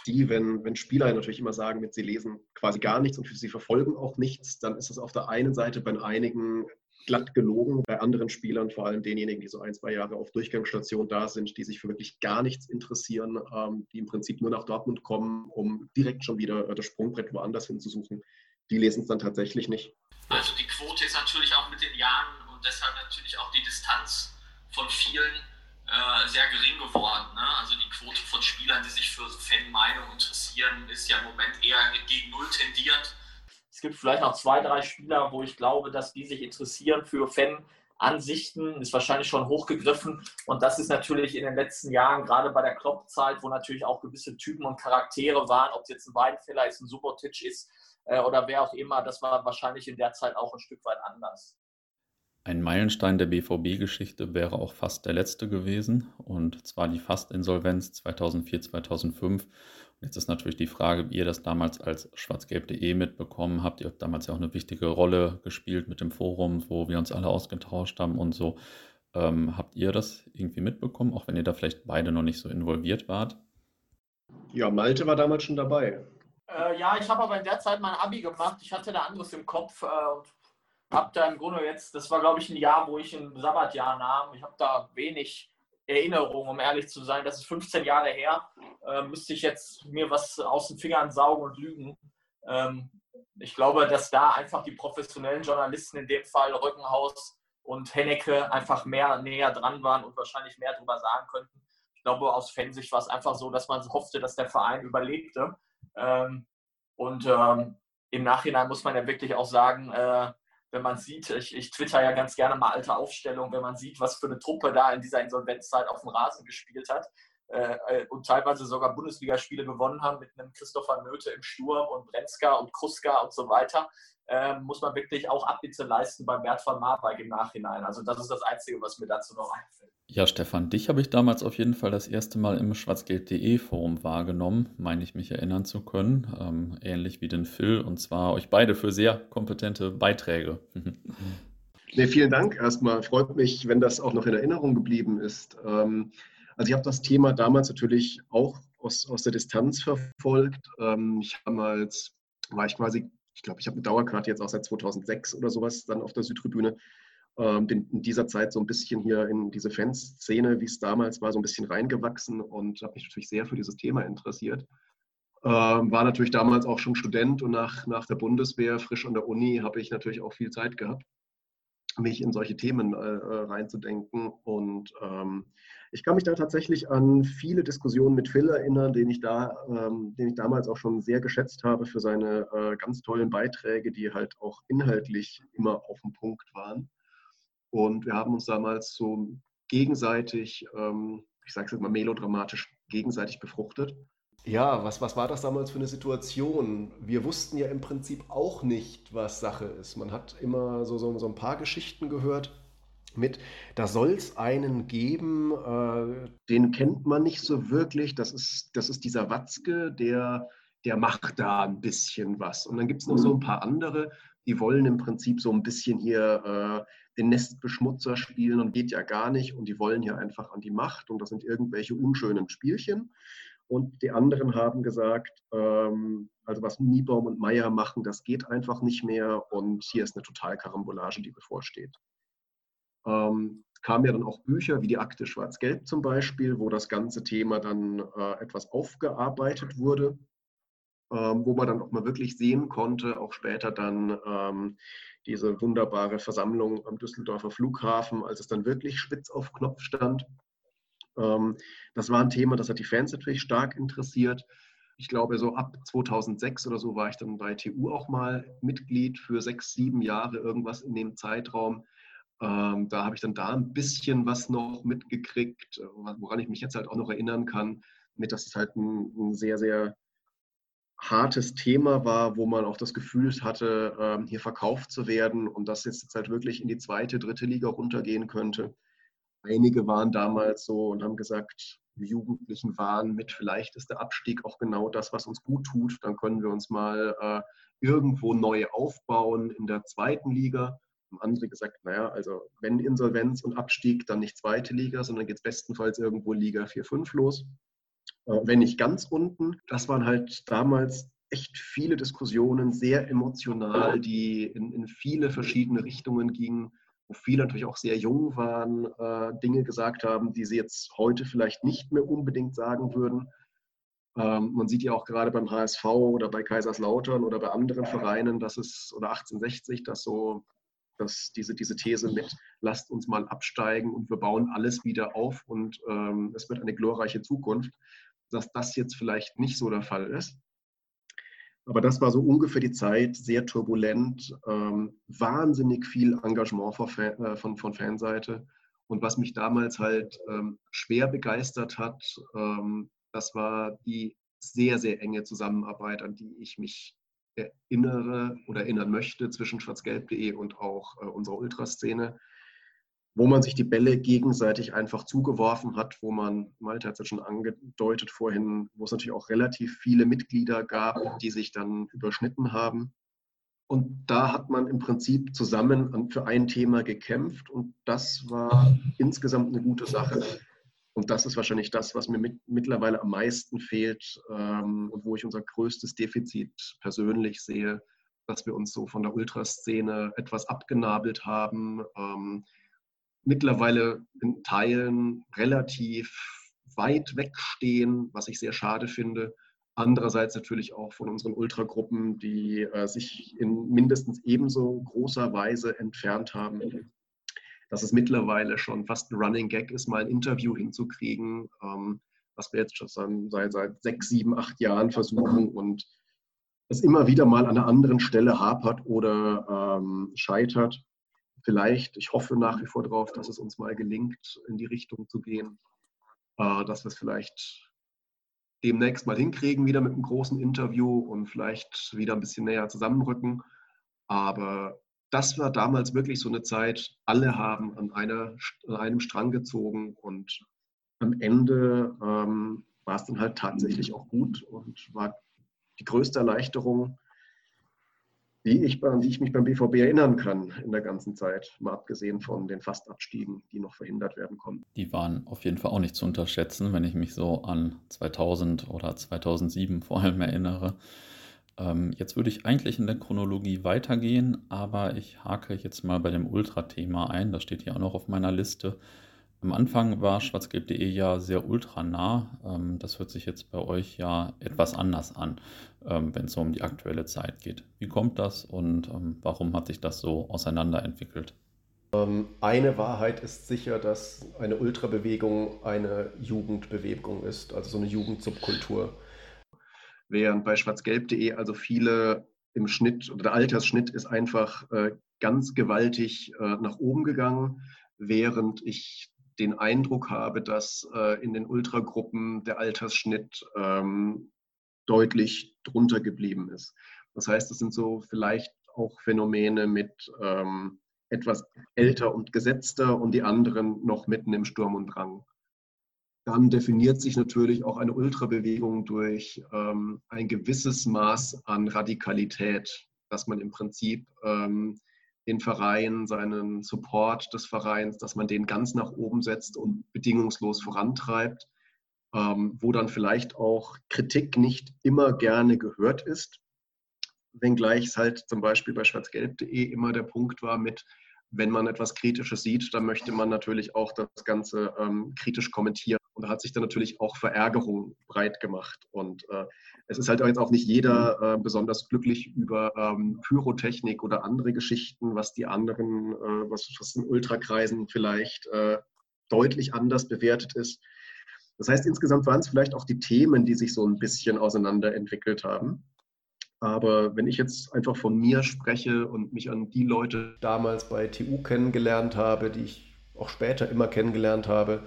Die, wenn, wenn Spieler natürlich immer sagen, mit sie lesen quasi gar nichts und sie verfolgen auch nichts, dann ist das auf der einen Seite bei einigen glatt gelogen, bei anderen Spielern, vor allem denjenigen, die so ein, zwei Jahre auf Durchgangsstation da sind, die sich für wirklich gar nichts interessieren, ähm, die im Prinzip nur nach Dortmund kommen, um direkt schon wieder das Sprungbrett woanders hinzusuchen die lesen es dann tatsächlich nicht. Also die Quote ist natürlich auch mit den Jahren und deshalb natürlich auch die Distanz von vielen äh, sehr gering geworden. Ne? Also die Quote von Spielern, die sich für Fanmeinung interessieren, ist ja im Moment eher gegen Null tendiert. Es gibt vielleicht noch zwei, drei Spieler, wo ich glaube, dass die sich interessieren für Fanansichten, ist wahrscheinlich schon hochgegriffen. Und das ist natürlich in den letzten Jahren, gerade bei der Klopp-Zeit, wo natürlich auch gewisse Typen und Charaktere waren, ob es jetzt ein Weidenfeller ist, ein Subotic ist äh, oder wer auch immer, das war wahrscheinlich in der Zeit auch ein Stück weit anders. Ein Meilenstein der BVB-Geschichte wäre auch fast der letzte gewesen, und zwar die Fastinsolvenz 2004, 2005. Und jetzt ist natürlich die Frage, wie ihr das damals als schwarzgelb.de mitbekommen habt. Ihr habt damals ja auch eine wichtige Rolle gespielt mit dem Forum, wo wir uns alle ausgetauscht haben und so. Ähm, habt ihr das irgendwie mitbekommen, auch wenn ihr da vielleicht beide noch nicht so involviert wart? Ja, Malte war damals schon dabei. Äh, ja, ich habe aber in der Zeit mein Abi gemacht. Ich hatte da anderes im Kopf äh, und habe da im Grunde jetzt, das war glaube ich ein Jahr, wo ich ein Sabbatjahr nahm. Ich habe da wenig Erinnerung, um ehrlich zu sein. Das ist 15 Jahre her. Äh, müsste ich jetzt mir was aus den Fingern saugen und lügen. Ähm, ich glaube, dass da einfach die professionellen Journalisten, in dem Fall Rückenhaus und Hennecke, einfach mehr näher dran waren und wahrscheinlich mehr darüber sagen könnten. Ich glaube, aus Fansicht war es einfach so, dass man hoffte, dass der Verein überlebte. Ähm, und ähm, im Nachhinein muss man ja wirklich auch sagen, äh, wenn man sieht, ich, ich twitter ja ganz gerne mal alte Aufstellungen, wenn man sieht, was für eine Truppe da in dieser Insolvenzzeit auf dem Rasen gespielt hat äh, äh, und teilweise sogar Bundesligaspiele gewonnen haben mit einem Christopher Nöte im Sturm und Brenzka und Kruska und so weiter, äh, muss man wirklich auch Abbitte leisten bei Bert von Marwijk im Nachhinein. Also das ist das Einzige, was mir dazu noch einfällt. Ja, Stefan, dich habe ich damals auf jeden Fall das erste Mal im Schwarzgeld.de Forum wahrgenommen, meine ich mich erinnern zu können, ähm, ähnlich wie den Phil, und zwar euch beide für sehr kompetente Beiträge. nee, vielen Dank erstmal. Freut mich, wenn das auch noch in Erinnerung geblieben ist. Ähm, also ich habe das Thema damals natürlich auch aus, aus der Distanz verfolgt. Ähm, ich damals war ich quasi, ich glaube, ich habe eine Dauerkarte jetzt auch seit 2006 oder sowas dann auf der Südtribüne ähm, in dieser Zeit so ein bisschen hier in diese Fanszene, wie es damals war, so ein bisschen reingewachsen und habe mich natürlich sehr für dieses Thema interessiert. Ähm, war natürlich damals auch schon Student und nach, nach der Bundeswehr, frisch an der Uni, habe ich natürlich auch viel Zeit gehabt, mich in solche Themen äh, äh, reinzudenken. Und ähm, ich kann mich da tatsächlich an viele Diskussionen mit Phil erinnern, den ich, da, ähm, den ich damals auch schon sehr geschätzt habe für seine äh, ganz tollen Beiträge, die halt auch inhaltlich immer auf dem Punkt waren. Und wir haben uns damals so gegenseitig, ähm, ich sage es jetzt mal melodramatisch, gegenseitig befruchtet. Ja, was, was war das damals für eine Situation? Wir wussten ja im Prinzip auch nicht, was Sache ist. Man hat immer so, so, so ein paar Geschichten gehört mit, da soll es einen geben, äh, den kennt man nicht so wirklich. Das ist, das ist dieser Watzke, der, der macht da ein bisschen was. Und dann gibt es noch so ein paar andere, die wollen im Prinzip so ein bisschen hier äh, den Nestbeschmutzer spielen und geht ja gar nicht und die wollen hier einfach an die Macht und das sind irgendwelche unschönen Spielchen. Und die anderen haben gesagt, ähm, also was Niebaum und Meier machen, das geht einfach nicht mehr und hier ist eine Totalkarambolage, die bevorsteht. Ähm, kamen ja dann auch Bücher wie die Akte Schwarz-Gelb zum Beispiel, wo das ganze Thema dann äh, etwas aufgearbeitet wurde, ähm, wo man dann auch mal wirklich sehen konnte, auch später dann, ähm, diese wunderbare Versammlung am Düsseldorfer Flughafen, als es dann wirklich spitz auf Knopf stand. Ähm, das war ein Thema, das hat die Fans natürlich stark interessiert. Ich glaube, so ab 2006 oder so war ich dann bei TU auch mal Mitglied für sechs, sieben Jahre, irgendwas in dem Zeitraum. Ähm, da habe ich dann da ein bisschen was noch mitgekriegt, woran ich mich jetzt halt auch noch erinnern kann, mit, dass es halt ein, ein sehr, sehr hartes Thema war, wo man auch das Gefühl hatte, ähm, hier verkauft zu werden und dass jetzt halt wirklich in die zweite, dritte Liga runtergehen könnte. Einige waren damals so und haben gesagt, Jugendlichen waren mit, vielleicht ist der Abstieg auch genau das, was uns gut tut. Dann können wir uns mal äh, irgendwo neu aufbauen in der zweiten Liga. Haben andere gesagt, naja, also wenn Insolvenz und Abstieg, dann nicht zweite Liga, sondern geht es bestenfalls irgendwo Liga 4, 5 los. Äh, wenn nicht ganz unten. Das waren halt damals echt viele Diskussionen, sehr emotional, die in, in viele verschiedene Richtungen gingen, wo viele natürlich auch sehr jung waren, äh, Dinge gesagt haben, die sie jetzt heute vielleicht nicht mehr unbedingt sagen würden. Ähm, man sieht ja auch gerade beim HSV oder bei Kaiserslautern oder bei anderen Vereinen, dass es, oder 1860, dass so, dass diese, diese These mit, lasst uns mal absteigen und wir bauen alles wieder auf und ähm, es wird eine glorreiche Zukunft, dass das jetzt vielleicht nicht so der Fall ist. Aber das war so ungefähr die Zeit, sehr turbulent, ähm, wahnsinnig viel Engagement von, äh, von, von Fanseite. Und was mich damals halt ähm, schwer begeistert hat, ähm, das war die sehr, sehr enge Zusammenarbeit, an die ich mich erinnere oder erinnern möchte zwischen schwarzgelb.de und auch äh, unserer Ultraszene, wo man sich die Bälle gegenseitig einfach zugeworfen hat, wo man, Malte hat es ja schon angedeutet vorhin, wo es natürlich auch relativ viele Mitglieder gab, die sich dann überschnitten haben. Und da hat man im Prinzip zusammen für ein Thema gekämpft und das war insgesamt eine gute Sache. Und das ist wahrscheinlich das, was mir mit, mittlerweile am meisten fehlt ähm, und wo ich unser größtes Defizit persönlich sehe, dass wir uns so von der Ultraszene etwas abgenabelt haben. Ähm, mittlerweile in Teilen relativ weit wegstehen, was ich sehr schade finde. Andererseits natürlich auch von unseren Ultragruppen, die äh, sich in mindestens ebenso großer Weise entfernt haben dass es mittlerweile schon fast ein Running Gag ist, mal ein Interview hinzukriegen, ähm, was wir jetzt schon seit, seit sechs, sieben, acht Jahren versuchen und es immer wieder mal an einer anderen Stelle hapert oder ähm, scheitert. Vielleicht, ich hoffe nach wie vor darauf, dass es uns mal gelingt, in die Richtung zu gehen, äh, dass wir es vielleicht demnächst mal hinkriegen, wieder mit einem großen Interview und vielleicht wieder ein bisschen näher zusammenrücken. Aber das war damals wirklich so eine Zeit, alle haben an, einer, an einem Strang gezogen und am Ende ähm, war es dann halt tatsächlich auch gut und war die größte Erleichterung, die ich, an die ich mich beim BVB erinnern kann in der ganzen Zeit, mal abgesehen von den Fastabstiegen, die noch verhindert werden konnten. Die waren auf jeden Fall auch nicht zu unterschätzen, wenn ich mich so an 2000 oder 2007 vor allem erinnere. Ähm, jetzt würde ich eigentlich in der Chronologie weitergehen, aber ich hake jetzt mal bei dem Ultra-Thema ein. Das steht hier auch noch auf meiner Liste. Am Anfang war schwarzgelb.de ja sehr ultranah. Ähm, das hört sich jetzt bei euch ja etwas anders an, ähm, wenn es so um die aktuelle Zeit geht. Wie kommt das und ähm, warum hat sich das so auseinanderentwickelt? Ähm, eine Wahrheit ist sicher, dass eine Ultrabewegung eine Jugendbewegung ist, also so eine Jugendsubkultur während bei schwarzgelb.de also viele im Schnitt oder der Altersschnitt ist einfach äh, ganz gewaltig äh, nach oben gegangen, während ich den Eindruck habe, dass äh, in den Ultragruppen der Altersschnitt ähm, deutlich drunter geblieben ist. Das heißt, es sind so vielleicht auch Phänomene mit ähm, etwas älter und gesetzter und die anderen noch mitten im Sturm und Drang dann definiert sich natürlich auch eine Ultrabewegung durch ähm, ein gewisses Maß an Radikalität, dass man im Prinzip ähm, den Verein, seinen Support des Vereins, dass man den ganz nach oben setzt und bedingungslos vorantreibt, ähm, wo dann vielleicht auch Kritik nicht immer gerne gehört ist, wenngleich es halt zum Beispiel bei schwarzgelb.de immer der Punkt war mit, wenn man etwas Kritisches sieht, dann möchte man natürlich auch das Ganze ähm, kritisch kommentieren. Und da hat sich dann natürlich auch Verärgerung breit gemacht. Und äh, es ist halt jetzt auch nicht jeder äh, besonders glücklich über ähm, Pyrotechnik oder andere Geschichten, was die anderen, äh, was, was in Ultrakreisen vielleicht äh, deutlich anders bewertet ist. Das heißt, insgesamt waren es vielleicht auch die Themen, die sich so ein bisschen auseinanderentwickelt haben. Aber wenn ich jetzt einfach von mir spreche und mich an die Leute damals bei TU kennengelernt habe, die ich auch später immer kennengelernt habe,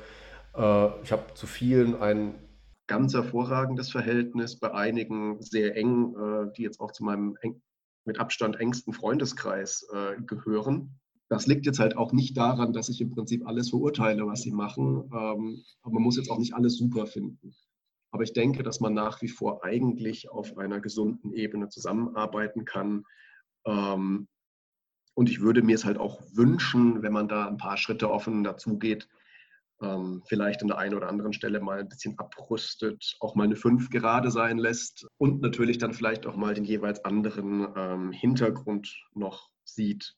ich habe zu vielen ein ganz hervorragendes Verhältnis, bei einigen sehr eng, äh, die jetzt auch zu meinem eng, mit Abstand engsten Freundeskreis äh, gehören. Das liegt jetzt halt auch nicht daran, dass ich im Prinzip alles verurteile, was sie machen. Ähm, aber man muss jetzt auch nicht alles super finden. Aber ich denke, dass man nach wie vor eigentlich auf einer gesunden Ebene zusammenarbeiten kann. Ähm, und ich würde mir es halt auch wünschen, wenn man da ein paar Schritte offen dazugeht, ähm, vielleicht an der einen oder anderen Stelle mal ein bisschen abrüstet, auch mal eine 5 gerade sein lässt und natürlich dann vielleicht auch mal den jeweils anderen ähm, Hintergrund noch sieht.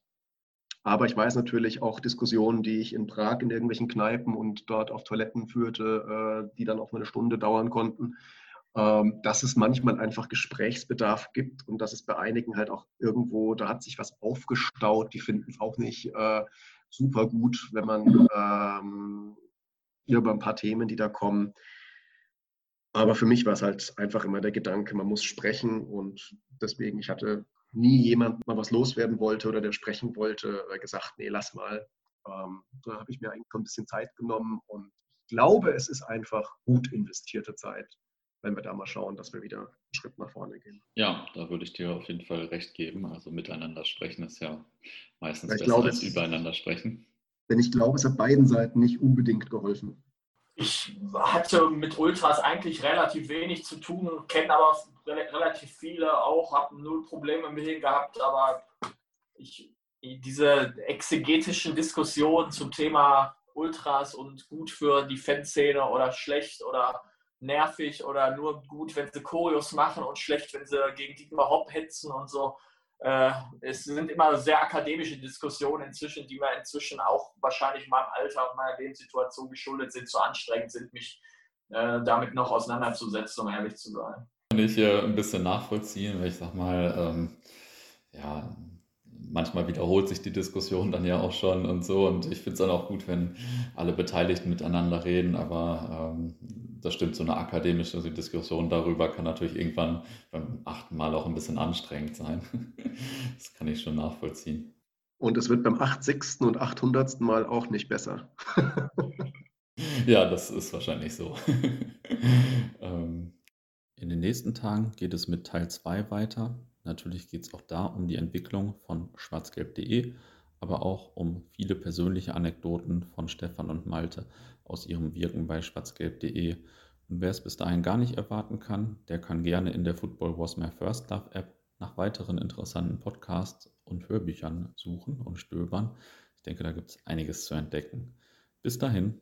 Aber ich weiß natürlich auch Diskussionen, die ich in Prag in irgendwelchen Kneipen und dort auf Toiletten führte, äh, die dann auch mal eine Stunde dauern konnten. ähm, dass es manchmal einfach Gesprächsbedarf gibt und dass es bei einigen halt auch irgendwo, da hat sich was aufgestaut, die finden es auch nicht äh, super gut, wenn man ähm, über ein paar Themen, die da kommen. Aber für mich war es halt einfach immer der Gedanke, man muss sprechen und deswegen, ich hatte nie jemand mal was loswerden wollte oder der sprechen wollte, äh, gesagt, nee, lass mal. Ähm, da habe ich mir eigentlich ein bisschen Zeit genommen und ich glaube, es ist einfach gut investierte Zeit wenn wir da mal schauen, dass wir wieder einen Schritt nach vorne gehen. Ja, da würde ich dir auf jeden Fall recht geben. Also miteinander sprechen ist ja meistens ich besser glaube, als übereinander sprechen. Denn ich glaube, es hat beiden Seiten nicht unbedingt geholfen. Ich hatte mit Ultras eigentlich relativ wenig zu tun, kenne aber relativ viele auch, habe null Probleme mit denen gehabt, aber ich, diese exegetischen Diskussionen zum Thema Ultras und gut für die Fanszene oder schlecht oder nervig oder nur gut, wenn sie Choreos machen und schlecht, wenn sie gegen Dietmar Hopp hetzen und so. Äh, es sind immer sehr akademische Diskussionen inzwischen, die mir inzwischen auch wahrscheinlich meinem Alter und meiner Lebenssituation geschuldet sind, zu anstrengend sind, mich äh, damit noch auseinanderzusetzen, um ehrlich zu sein. Kann ich hier ein bisschen nachvollziehen, weil ich sag mal, ähm, ja, manchmal wiederholt sich die Diskussion dann ja auch schon und so. Und ich finde es dann auch gut, wenn alle Beteiligten miteinander reden. Aber ähm, das stimmt, so eine akademische Diskussion darüber kann natürlich irgendwann beim achten Mal auch ein bisschen anstrengend sein. (laughs) das kann ich schon nachvollziehen. Und es wird beim 80. und 800. Mal auch nicht besser. (laughs) ja, das ist wahrscheinlich so. (laughs) Ähm, in den nächsten Tagen geht es mit Teil 2 weiter. Natürlich geht es auch da um die Entwicklung von schwarzgelb.de, aber auch um viele persönliche Anekdoten von Stefan und Malte aus ihrem Wirken bei schwarzgelb.de. Und wer es bis dahin gar nicht erwarten kann, der kann gerne in der Football Was My First Love App nach weiteren interessanten Podcasts und Hörbüchern suchen und stöbern. Ich denke, da gibt es einiges zu entdecken. Bis dahin,